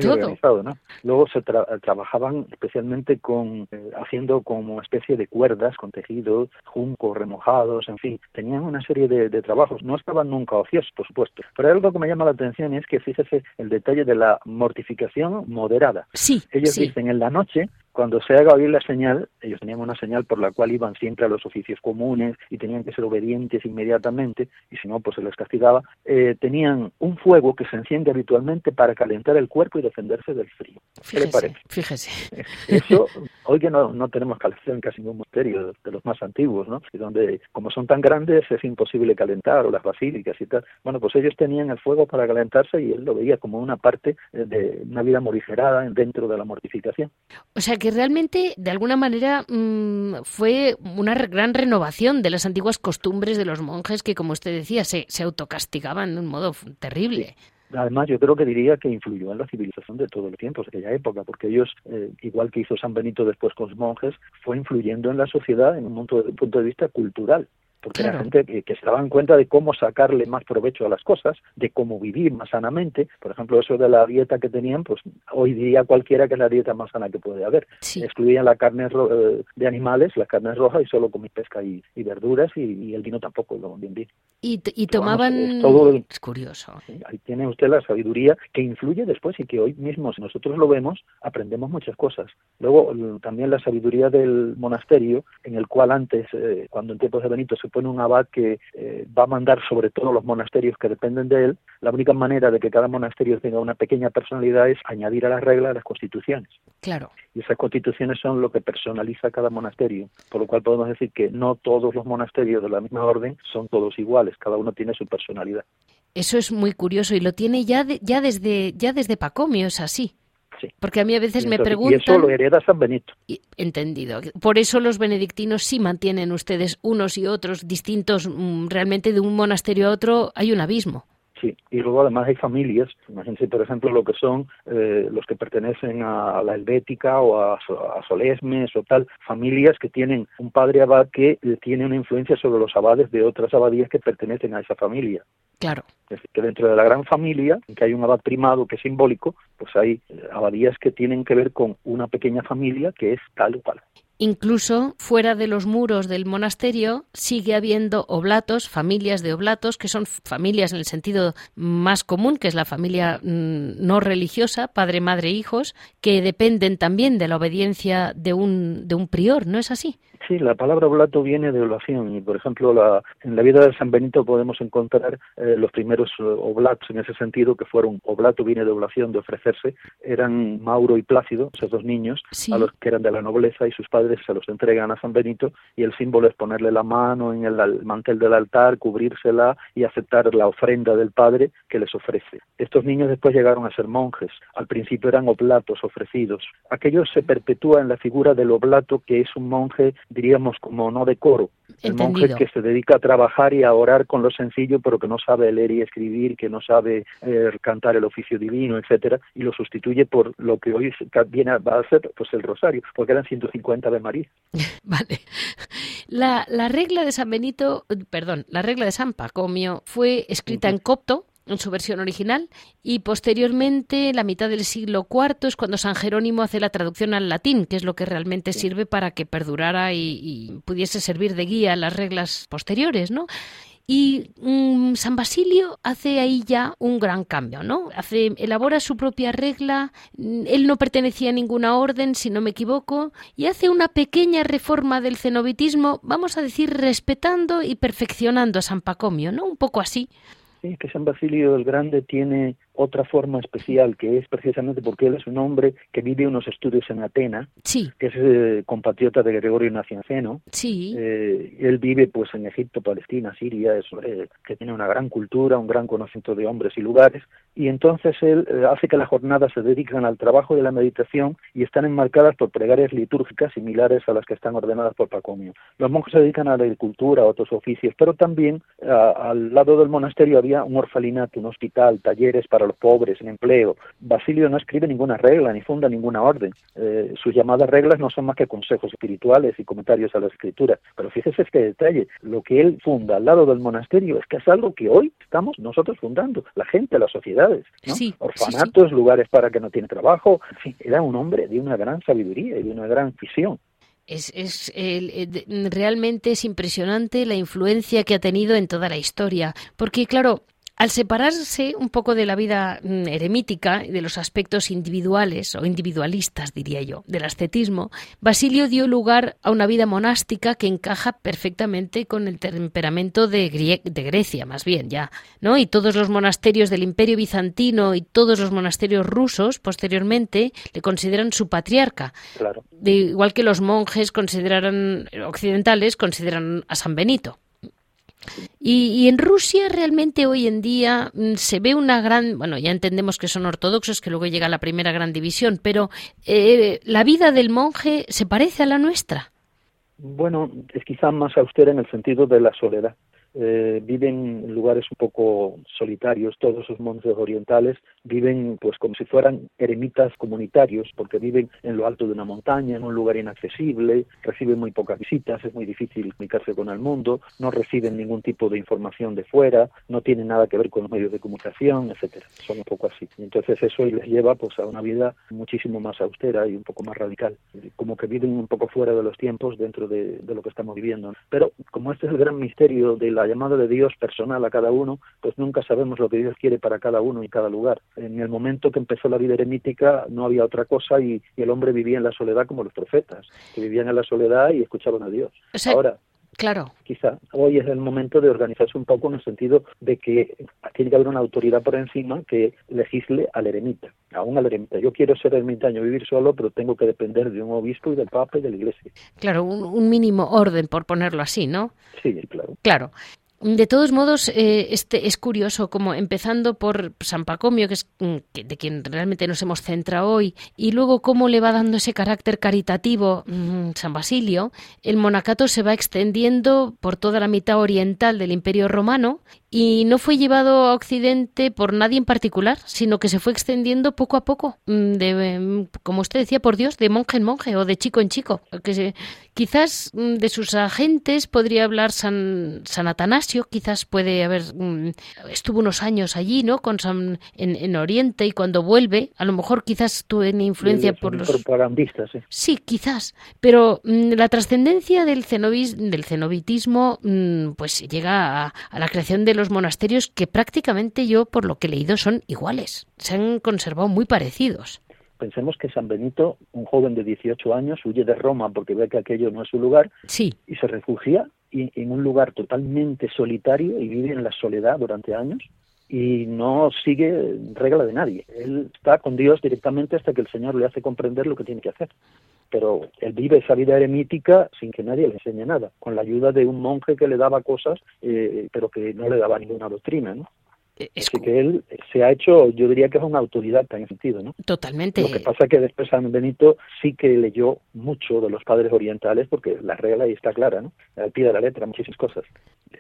todo. ¿no? Luego se trabajaban especialmente con eh, haciendo como especie de cuerdas con tejidos, juncos remojados, en fin, tenían una serie de, trabajos. No estaban nunca ociosos, por supuesto. Pero algo que me llama la atención es que fíjese el detalle de la mortificación moderada. Sí. Ellos dicen en la noche cuando se haga oír la señal, ellos tenían una señal por la cual iban siempre a los oficios comunes y tenían que ser obedientes inmediatamente, y si no, pues se les castigaba, eh, tenían un fuego que se enciende habitualmente para calentar el cuerpo y defenderse del frío. ¿Qué le parece? Fíjese. Eso, hoy que no, no tenemos calefacción en casi ningún monasterio de los más antiguos, ¿no? Y donde, como son tan grandes, es imposible calentar, o las basílicas y tal. Bueno, pues ellos tenían el fuego para calentarse y él lo veía como una parte de una vida morigerada dentro de la mortificación. O sea que realmente, de alguna manera, mm, fue una gran renovación de las antiguas costumbres de los monjes que, como usted decía, se, se autocastigaban de un modo terrible. Además, yo creo que diría que influyó en la civilización de todos los tiempos, de aquella época, porque ellos, eh, igual que hizo San Benito después con los monjes, fue influyendo en la sociedad en un punto de vista cultural porque era gente que, se daban cuenta de cómo sacarle más provecho a las cosas, de cómo vivir más sanamente. Por ejemplo, eso de la dieta que tenían, pues hoy diría cualquiera que es la dieta más sana que puede haber. Excluían la carne eh, de animales, la carne roja, y solo comí pesca y, verduras, y, el vino tampoco, lo bien vi. Y, tomaban... es curioso. Ahí tiene usted la sabiduría que influye después y que hoy mismo, si nosotros lo vemos, aprendemos muchas cosas. Luego, también la sabiduría del monasterio, en el cual antes, eh, cuando en tiempos de Benito se pone un abad que eh, va a mandar sobre todo los monasterios que dependen de él, la única manera de que cada monasterio tenga una pequeña personalidad es añadir a las reglas las constituciones. Claro. Y esas constituciones son lo que personaliza cada monasterio, por lo cual podemos decir que no todos los monasterios de la misma orden son todos iguales, cada uno tiene su personalidad. Eso es muy curioso y lo tiene ya, ya desde ya desde Pacomio, es así. Porque a mí a veces me preguntan... Y eso lo hereda San Benito. entendido. Por eso los benedictinos sí mantienen ustedes unos y otros distintos. Mm, realmente de un monasterio a otro hay un abismo. Sí, y luego además hay familias, imagínense por ejemplo lo que son eh, los que pertenecen a la Helvética o a, Solesmes o tal, familias que tienen un padre abad que tiene una influencia sobre los abades de otras abadías que pertenecen a esa familia. Claro. Es decir, que dentro de la gran familia, en que hay un abad primado que es simbólico, pues hay abadías que tienen que ver con una pequeña familia que es tal o cual. Incluso fuera de los muros del monasterio sigue habiendo oblatos, familias de oblatos, que son familias en el sentido más común, que es la familia mm, no religiosa, padre, madre, hijos, que dependen también de la obediencia de un, de un prior, ¿no es así? Sí, la palabra oblato viene de oblación y, por ejemplo, la, en la vida de San Benito podemos encontrar eh, los primeros eh, oblatos en ese sentido, que fueron, oblato viene de oblación, de ofrecerse, eran Mauro y Plácido, esos dos niños, a los que eran de la nobleza y sus padres se los entregan a San Benito y el símbolo es ponerle la mano en el mantel del altar, cubrírsela y aceptar la ofrenda del padre que les ofrece. Estos niños después llegaron a ser monjes, al principio eran oblatos ofrecidos. Aquello se perpetúa en la figura del oblato que es un monje diríamos como no de coro, el monje que se dedica a trabajar y a orar con lo sencillo, pero que no sabe leer y escribir, que no sabe eh, cantar el oficio divino, etcétera, y lo sustituye por lo que hoy viene va a ser pues el rosario, porque eran 150 de María. [laughs] vale. La, la regla de San Benito, perdón, la regla de San Pacomio fue escrita en copto en su versión original y posteriormente, la mitad del siglo IV, es cuando San Jerónimo hace la traducción al latín, que es lo que realmente sirve para que perdurara y, pudiese servir de guía a las reglas posteriores, ¿no? Y mm, San Basilio hace ahí ya un gran cambio, ¿no? Hace, elabora su propia regla, mm, él no pertenecía a ninguna orden, si no me equivoco, y hace una pequeña reforma del cenobitismo, vamos a decir, respetando y perfeccionando a San Pacomio, ¿no? Un poco así. Sí, que San Basilio el Grande tiene otra forma especial, que es precisamente porque él es un hombre que vive unos estudios en Atena, sí. que es eh, compatriota de Gregorio Nacianceno. Sí. Eh, él vive pues en Egipto, Palestina, Siria, es, eh, que tiene una gran cultura, un gran conocimiento de hombres y lugares, y entonces él hace que las jornadas se dediquen al trabajo de la meditación y están enmarcadas por plegarias litúrgicas similares a las que están ordenadas por Pacomio. Los monjes se dedican a la agricultura, a otros oficios, pero también al lado del monasterio había un orfalinato, un hospital, talleres para los pobres, en empleo. Basilio no escribe ninguna regla ni funda ninguna orden. Eh, sus llamadas reglas no son más que consejos espirituales y comentarios a la escritura. Pero fíjese este detalle, lo que él funda al lado del monasterio es que es algo que hoy estamos nosotros fundando, la gente, las sociedades, orfanatos, lugares para que no tiene trabajo, en fin, era un hombre de una gran sabiduría y de una gran visión. Es, es realmente es impresionante la influencia que ha tenido en toda la historia, porque claro, Al separarse un poco de la vida mm, eremítica y de los aspectos individuales o individualistas, diría yo, del ascetismo, Basilio dio lugar a una vida monástica que encaja perfectamente con el temperamento de, de Grecia, más bien ya, ¿no? Y todos los monasterios del Imperio bizantino y todos los monasterios rusos posteriormente le consideran su patriarca. Claro. De, igual que los monjes consideraran occidentales consideran a San Benito. Y, en Rusia realmente hoy en día mm, se ve una gran, bueno, ya entendemos que son ortodoxos, que luego llega la primera gran división, pero eh, la vida del monje se parece a la nuestra. Bueno, es quizá más austera en el sentido de la soledad eh, viven en lugares un poco solitarios, todos esos monjes orientales viven pues como si fueran eremitas comunitarios, porque viven en lo alto de una montaña, en un lugar inaccesible, reciben muy pocas visitas, es muy difícil comunicarse con el mundo, no reciben ningún tipo de información de fuera, no tienen nada que ver con los medios de comunicación, etcétera. Son un poco así. entonces eso les lleva pues a una vida muchísimo más austera y un poco más radical, como que viven un poco fuera de los tiempos dentro de, de lo que estamos viviendo. Pero como este es el gran misterio de la llamada de Dios personal a cada uno, pues nunca sabemos lo que Dios quiere para cada uno y cada lugar. En el momento que empezó la vida eremítica no había otra cosa y, el hombre vivía en la soledad como los profetas, que vivían en la soledad y escuchaban a Dios. Ahora, Claro. Quizá hoy es el momento de organizarse un poco en el sentido de que tiene que haber una autoridad por encima que legisle al eremita, aún al eremita. Yo quiero ser ermitaño, vivir solo, pero tengo que depender de un obispo y del papa y de la iglesia. Claro, un, un mínimo orden, por ponerlo así, ¿no? Sí, claro. Claro. De todos modos, eh, este es curioso, como empezando por San Pacomio, que es mm, de quien realmente nos hemos centrado hoy, y luego cómo le va dando ese carácter caritativo mm, San Basilio, el monacato se va extendiendo por toda la mitad oriental del Imperio Romano y no fue llevado a Occidente por nadie en particular, sino que se fue extendiendo poco a poco, mm, de, como usted decía, por Dios, de monje en monje o de chico en chico. Que quizás de sus agentes podría hablar San, San Atanasio, quizás puede haber mm, estuvo unos años allí, ¿no? Con San, en, Oriente y cuando vuelve, a lo mejor quizás tuvo influencia por los propagandistas, sí. Sí, quizás, pero mm, la trascendencia del cenobis, del cenobitismo mm, pues llega a, a la creación de los monasterios que prácticamente yo por lo que he leído son iguales, se han conservado muy parecidos. Pensemos que San Benito, un joven de 18 años, huye de Roma porque ve que aquello no es su lugar sí. y se refugia en un lugar totalmente solitario y vive en la soledad durante años y no sigue regla de nadie. Él está con Dios directamente hasta que el Señor le hace comprender lo que tiene que hacer. Pero él vive esa vida eremítica sin que nadie le enseñe nada, con la ayuda de un monje que le daba cosas, eh, pero que no le daba ninguna doctrina, ¿no? Eh, es que él se ha hecho, yo diría que es una autoridad en ese sentido, ¿no? Totalmente. Lo que pasa es que después San Benito sí que leyó mucho de los padres orientales, porque la regla ahí está clara, ¿no? Al pie de la letra, muchísimas cosas.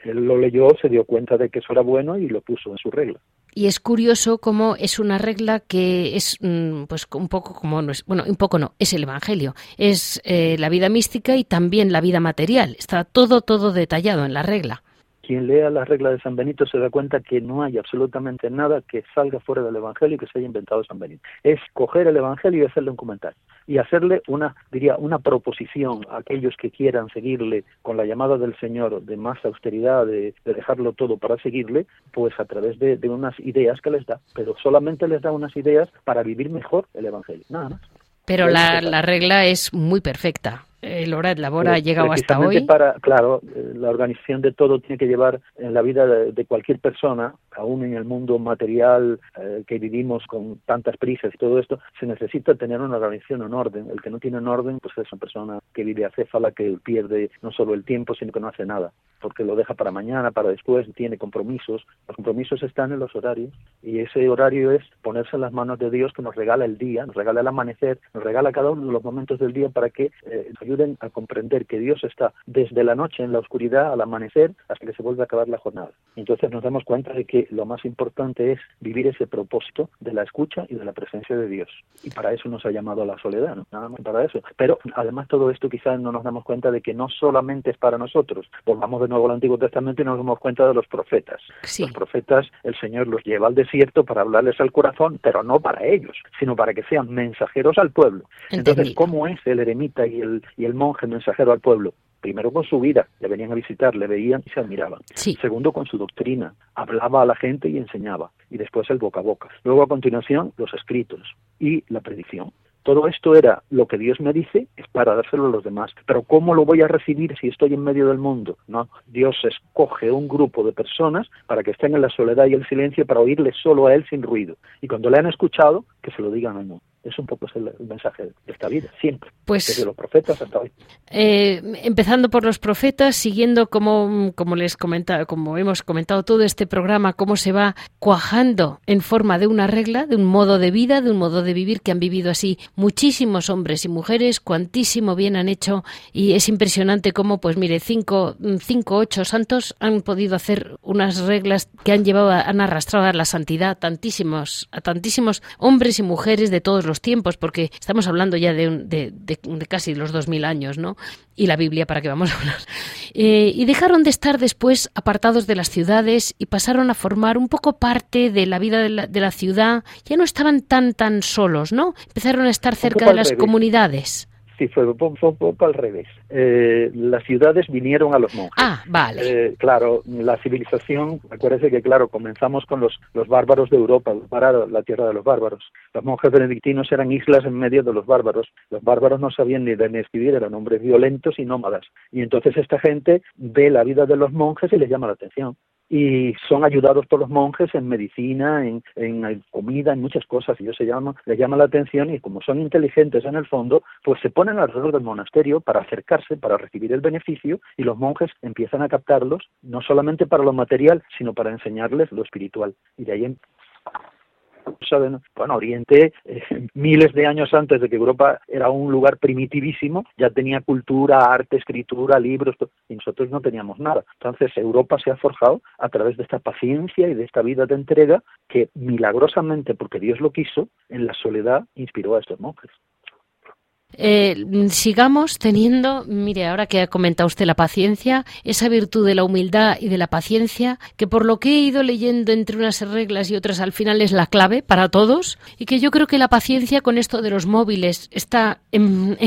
Él lo leyó, se dio cuenta de que eso era bueno y lo puso en su regla. Y es curioso cómo es una regla que es, mm, pues, un poco como, no es, bueno, un poco no, es el Evangelio. Es eh, la vida mística y también la vida material. Está todo, todo detallado en la regla quien lea las reglas de San Benito se da cuenta que no hay absolutamente nada que salga fuera del Evangelio y que se haya inventado San Benito. Es coger el Evangelio y hacerle un comentario y hacerle una, diría, una proposición a aquellos que quieran seguirle con la llamada del Señor de más austeridad, de, dejarlo todo para seguirle, pues a través de, de unas ideas que les da, pero solamente les da unas ideas para vivir mejor el Evangelio, nada más. Pero la, la regla es muy perfecta el hora de labor ha llegado hasta hoy. Para, claro, eh, la organización de todo tiene que llevar en la vida de, cualquier persona, aún en el mundo material eh, que vivimos con tantas prisas y todo esto, se necesita tener una organización, un orden. El que no tiene un orden, pues es una persona que vive acéfala, que pierde no solo el tiempo, sino que no hace nada, porque lo deja para mañana, para después, tiene compromisos. Los compromisos están en los horarios y ese horario es ponerse en las manos de Dios que nos regala el día, nos regala el amanecer, nos regala cada uno de los momentos del día para que eh, ayuden a comprender que Dios está desde la noche en la oscuridad al amanecer hasta que se vuelve a acabar la jornada. Entonces nos damos cuenta de que lo más importante es vivir ese propósito de la escucha y de la presencia de Dios. Y para eso nos ha llamado a la soledad, ¿no? nada más para eso. Pero además todo esto quizás no nos damos cuenta de que no solamente es para nosotros. Volvamos de nuevo al Antiguo Testamento y nos damos cuenta de los profetas. Los profetas, el Señor los lleva al desierto para hablarles al corazón, pero no para ellos, sino para que sean mensajeros al pueblo. Entonces, ¿cómo es el eremita y el, y el monje mensajero al pueblo? primero con su vida, le venían a visitar, le veían y se admiraban. Segundo con su doctrina, hablaba a la gente y enseñaba. Y después el boca a boca. Luego a continuación los escritos y la predicción. Todo esto era lo que Dios me dice, es para dárselo a los demás. Pero ¿cómo lo voy a recibir si estoy en medio del mundo? No, Dios escoge un grupo de personas para que estén en la soledad y el silencio para oírle solo a Él sin ruido. Y cuando le han escuchado, que se lo digan al mundo. Es un poco el, mensaje de esta vida, siempre. Pues, desde los profetas hasta hoy. Eh, empezando por los profetas, siguiendo como, como les comenta, como hemos comentado todo este programa, cómo se va cuajando en forma de una regla, de un modo de vida, de un modo de vivir que han vivido así muchísimos hombres y mujeres, cuantísimo bien han hecho y es impresionante cómo, pues mire, cinco, cinco ocho santos han podido hacer unas reglas que han llevado, han arrastrado a la santidad tantísimos, a tantísimos hombres y mujeres de todos los tiempos, porque estamos hablando ya de, de, casi los 2000 años, ¿no? Y la Biblia, ¿para qué vamos a hablar? Eh, y dejaron de estar después apartados de las ciudades y pasaron a formar un poco parte de la vida de la, de la ciudad. Ya no estaban tan, tan solos, ¿no? Empezaron a estar cerca de las comunidades. Sí, fue un poco al revés. Eh, las ciudades vinieron a los monjes. Ah, vale. Eh, claro, la civilización, acuérdense que, claro, comenzamos con los, los bárbaros de Europa, para la tierra de los bárbaros. Los monjes benedictinos eran islas en medio de los bárbaros. Los bárbaros no sabían ni leer ni escribir, eran hombres violentos y nómadas. Y entonces esta gente ve la vida de los monjes y les llama la atención y son ayudados por los monjes en medicina, en, en comida, en muchas cosas. Y ellos se llaman, les llama la atención y como son inteligentes en el fondo, pues se ponen alrededor del monasterio para acercarse, para recibir el beneficio y los monjes empiezan a captarlos, no solamente para lo material, sino para enseñarles lo espiritual. Y de ahí bueno, Oriente, eh, [laughs] miles de años antes de que Europa era un lugar primitivísimo, ya tenía cultura, arte, escritura, libros, y nosotros no teníamos nada. Entonces Europa se ha forjado a través de esta paciencia y de esta vida de entrega que milagrosamente, porque Dios lo quiso, en la soledad inspiró a estos monjes. Eh, sigamos teniendo, mire, ahora que ha comentado usted la paciencia, esa virtud de la humildad y de la paciencia, que por lo que he ido leyendo entre unas reglas y otras al final es la clave para todos, y que yo creo que la paciencia con esto de los móviles está en,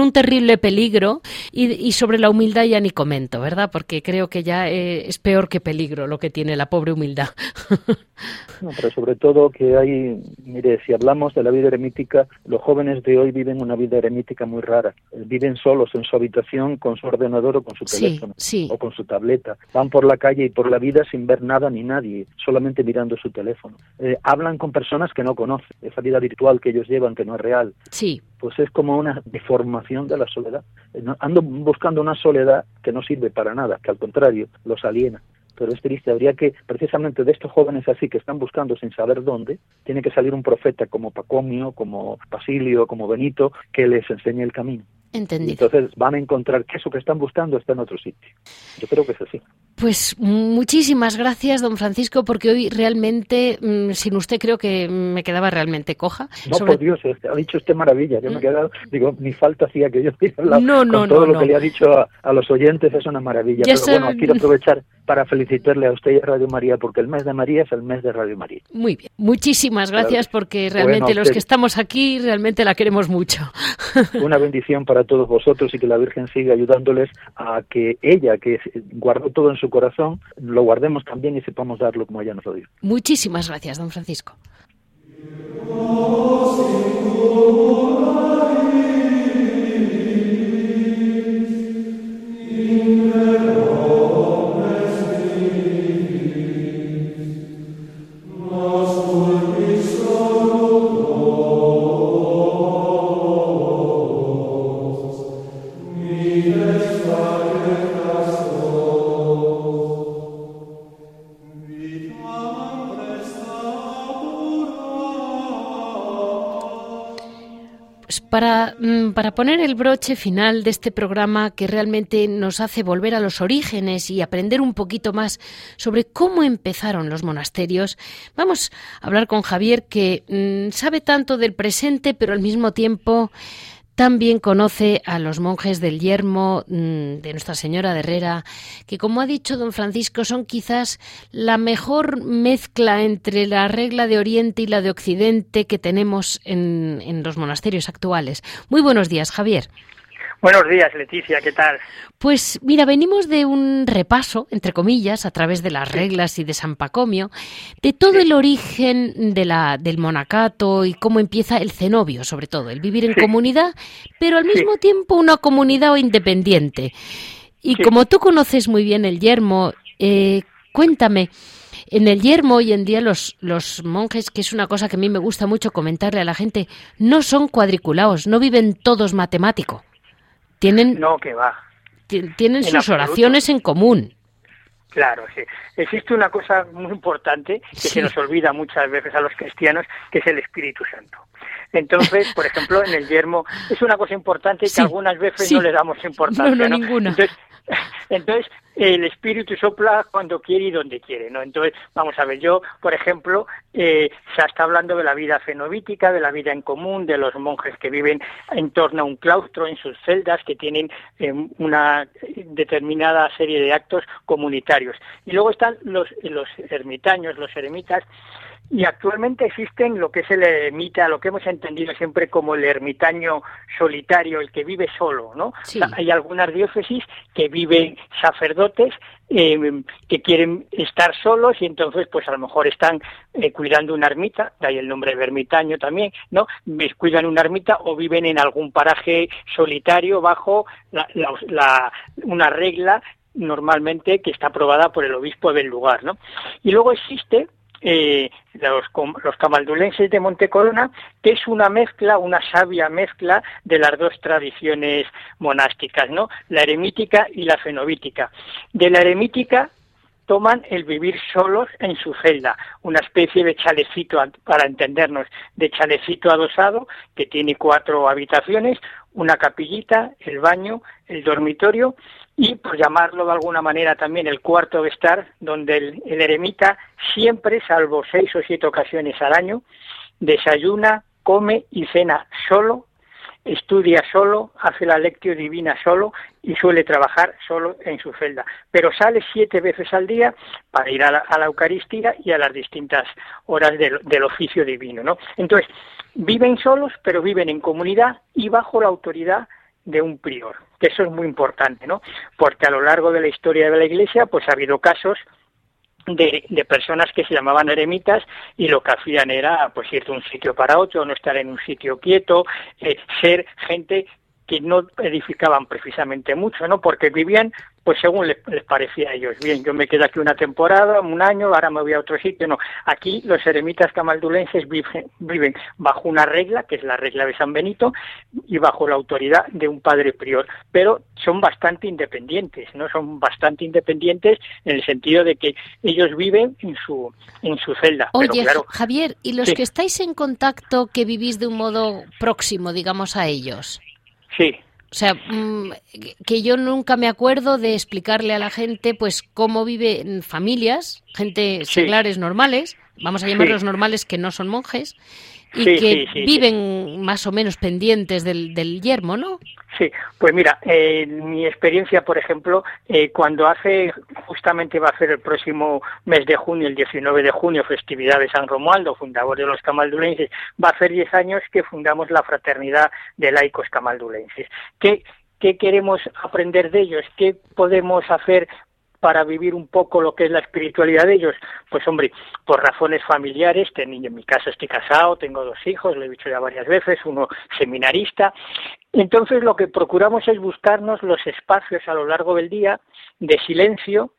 un terrible peligro, y, sobre la humildad ya ni comento, ¿verdad? Porque creo que ya eh, es peor que peligro lo que tiene la pobre humildad. [laughs] pero sobre todo que hay, mire, si hablamos de la vida eremítica, los jóvenes de hoy viven una vida eremítica muy rara. Viven solos en su habitación con su ordenador o con su teléfono o con su tableta. Van por la calle y por la vida sin ver nada ni nadie, solamente mirando su teléfono. Eh, hablan con personas que no conocen. Esa vida virtual que ellos llevan, que no es real. Sí. Pues es como una deformación de la soledad. Eh, ando buscando una soledad que no sirve para nada, que al contrario los aliena pero es triste. Habría que, precisamente de estos jóvenes así que están buscando sin saber dónde, tiene que salir un profeta como Pacomio, como Basilio, como Benito, que les enseñe el camino. Entendido. Entonces van a encontrar que eso que están buscando está en otro sitio. Yo creo que es así. Pues muchísimas gracias, don Francisco, porque hoy realmente, mm, sin usted creo que me quedaba realmente coja. No, por Dios, ha dicho usted maravilla. Yo me he mm. quedado, digo, ni falta hacía que yo [laughs] hablado. No, no, todo lo que le ha dicho a, los oyentes es una maravilla. Pero bueno, quiero aprovechar para felicitarle a usted y a Radio María, porque el mes de María es el mes de Radio María. Muy bien. Muchísimas gracias, porque realmente los que estamos aquí realmente la queremos mucho. Una bendición para [laughs] todos vosotros y que la Virgen siga ayudándoles a que ella, que guardó todo en su corazón, lo guardemos también y sepamos darlo como ella nos lo dio. Muchísimas gracias, don Francisco. Para, poner el broche final de este programa que realmente nos hace volver a los orígenes y aprender un poquito más sobre cómo empezaron los monasterios, vamos a hablar con Javier que mm, sabe tanto del presente pero al mismo tiempo también conoce a los monjes del Yermo mm, de Nuestra Señora de Herrera, que como ha dicho don Francisco son quizás la mejor mezcla entre la regla de Oriente y la de Occidente que tenemos en, en los monasterios actuales. Muy buenos días, Javier. Buenos días, Leticia, ¿qué tal? Pues mira, venimos de un repaso, entre comillas, a través de las reglas y de San Pacomio, de todo el origen de la, del monacato y cómo empieza el cenobio, sobre todo, el vivir en comunidad, pero al mismo tiempo una comunidad independiente. Y como tú conoces muy bien el yermo, eh, cuéntame, en el yermo hoy en día los, los monjes, que es una cosa que a mí me gusta mucho comentarle a la gente, no son cuadriculados, no viven todos matemático. Tienen, no, que va. Tienen sus oraciones en común. Claro, sí. Existe una cosa muy importante que se nos olvida muchas veces a los cristianos, que es el Espíritu Santo. Entonces, por ejemplo, en el yermo es una cosa importante que algunas veces no le damos importancia. No, no, ninguna. Entonces, [laughs] entonces, el espíritu sopla cuando quiere y donde quiere, ¿no? Entonces, vamos a ver, yo, por ejemplo, eh, se está hablando de la vida fenobítica, de la vida en común, de los monjes que viven en torno a un claustro, en sus celdas, que tienen eh, una determinada serie de actos comunitarios. Y luego están los, los ermitaños, los eremitas, y actualmente existen lo que es el eremita, lo que hemos entendido siempre como el ermitaño solitario, el que vive solo, ¿no? hay algunas diócesis que viven sacerdotes eh, que quieren estar solos y entonces pues a lo mejor están eh, cuidando una ermita, de ahí el nombre de ermitaño también, ¿no? Cuidan una ermita o viven en algún paraje solitario bajo una regla normalmente que está aprobada por el obispo del lugar, ¿no? Y luego existe eh, los, los camaldulenses de Montecorona, que es una mezcla, una sabia mezcla de las dos tradiciones monásticas, ¿no? La eremítica y la fenobítica. De la eremítica toman el vivir solos en su celda, una especie de chalecito, para entendernos, de chalecito adosado que tiene cuatro habitaciones, una capillita, el baño, el dormitorio y, por llamarlo de alguna manera, también el cuarto estar, donde el, eremita siempre, salvo seis o siete ocasiones al año, desayuna, come y cena solo, estudia solo, hace la lectio divina solo y suele trabajar solo en su celda. Pero sale siete veces al día para ir a la, Eucaristía y a las distintas horas del, del, oficio divino. ¿no? Entonces, viven solos, pero viven en comunidad y bajo la autoridad de un prior que eso es muy importante, ¿no? Porque a lo largo de la historia de la Iglesia, pues ha habido casos de, de, personas que se llamaban eremitas y lo que hacían era pues ir de un sitio para otro, no estar en un sitio quieto, eh, ser gente que no edificaban precisamente mucho, ¿no? Porque vivían pues según les, parecía a ellos. Bien, yo me quedo aquí una temporada, un año, ahora me voy a otro sitio. No, aquí los eremitas camaldulenses viven, viven bajo una regla, que es la regla de San Benito, y bajo la autoridad de un padre prior. Pero son bastante independientes, ¿no? Son bastante independientes en el sentido de que ellos viven en su, en su celda. Oye, Javier, ¿y los que estáis en contacto, que vivís de un modo próximo, digamos, a ellos? Sí. O sea, mm, que yo nunca me acuerdo de explicarle a la gente, pues, cómo viven familias, gente seglares normales, vamos a llamarlos normales que no son monjes, y que viven más o menos pendientes del, del yermo, ¿no? Sí, pues mira, mi experiencia, por ejemplo, eh, cuando hace, justamente va a ser el próximo mes de junio, el 19 de junio, festividad de San Romualdo, fundador de los camaldulenses, va a ser 10 años que fundamos la Fraternidad de Laicos Camaldulenses. ¿Qué, ¿Qué queremos aprender de ellos? ¿Qué podemos hacer para vivir un poco lo que es la espiritualidad de ellos? Pues hombre, por razones familiares, en mi caso estoy casado, tengo dos hijos, lo he dicho ya varias veces, uno seminarista. Entonces lo que procuramos es buscarnos los espacios a lo largo del día de silencio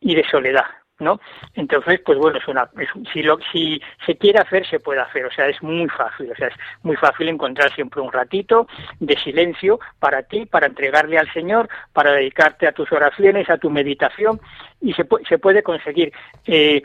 y de soledad. ¿No? Entonces, pues bueno, es una, si, lo, si se quiere hacer, se puede hacer, o sea, es muy fácil, o sea, es muy fácil encontrar siempre un ratito de silencio para ti, para entregarle al Señor, para dedicarte a tus oraciones, a tu meditación, y se, se puede conseguir. Eh,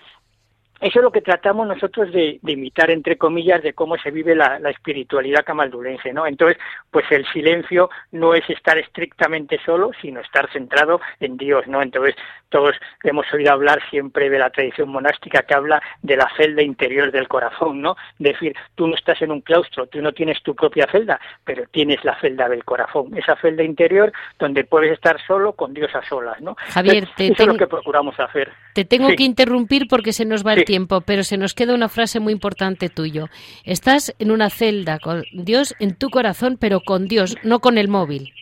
eso es lo que tratamos nosotros de, imitar, entre comillas, de cómo se vive la, espiritualidad camaldulense, ¿no? Entonces, pues el silencio no es estar estrictamente solo, sino estar centrado en Dios, ¿no? Entonces, todos hemos oído hablar siempre de la tradición monástica que habla de la celda interior del corazón, ¿no? Decir, tú no estás en un claustro, tú no tienes tu propia celda, pero tienes la celda del corazón, esa celda interior donde puedes estar solo con Dios a solas, ¿no? Javier, te eso es lo que procuramos hacer. Te tengo que interrumpir porque se nos va el tiempo pero se nos queda una frase muy importante tuyo. Estás en una celda con Dios en tu corazón, pero con Dios, no con el móvil.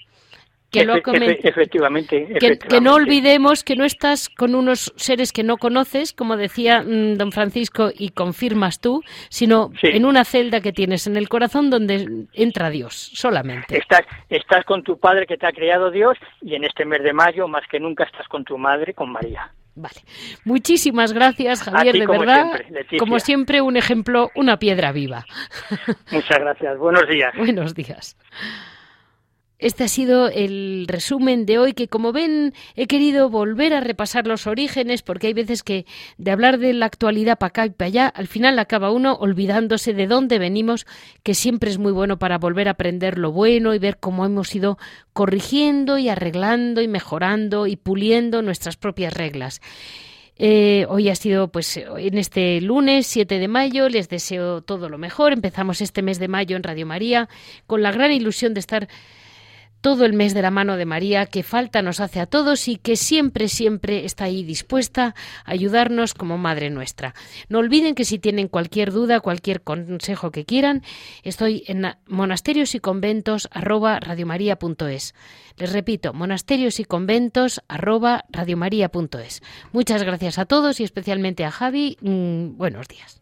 que lo. Efectivamente, que, no olvidemos que no estás con unos seres que no conoces, como decía mm, don Francisco, y confirmas tú, sino en una celda que tienes en el corazón donde entra Dios solamente. Estás, estás con tu Padre que te ha creado Dios y en este mes de mayo, más que nunca, estás con tu Madre, con María. Vale. Muchísimas gracias, Javier, de verdad. como siempre, un ejemplo, una piedra viva. Muchas gracias. Buenos días. [laughs] Buenos días. Este ha sido el resumen de hoy que, como ven, he querido volver a repasar los orígenes porque hay veces que de hablar de la actualidad para acá y para allá, al final acaba uno olvidándose de dónde venimos, que siempre es muy bueno para volver a aprender lo bueno y ver cómo hemos ido corrigiendo y arreglando y mejorando y puliendo nuestras propias reglas. Eh, hoy ha sido, pues, en este lunes 7 de mayo. Les deseo todo lo mejor. Empezamos este mes de mayo en Radio María con la gran ilusión de estar todo el mes de la mano de María, que falta nos hace a todos y que siempre, siempre está ahí dispuesta a ayudarnos como Madre nuestra. No olviden que si tienen cualquier duda, cualquier consejo que quieran, estoy en monasterios y conventos arroba radiomaria.es. Les repito, monasterios y conventos arroba radiomaria.es. Muchas gracias a todos y especialmente a Javi. Mm, buenos días.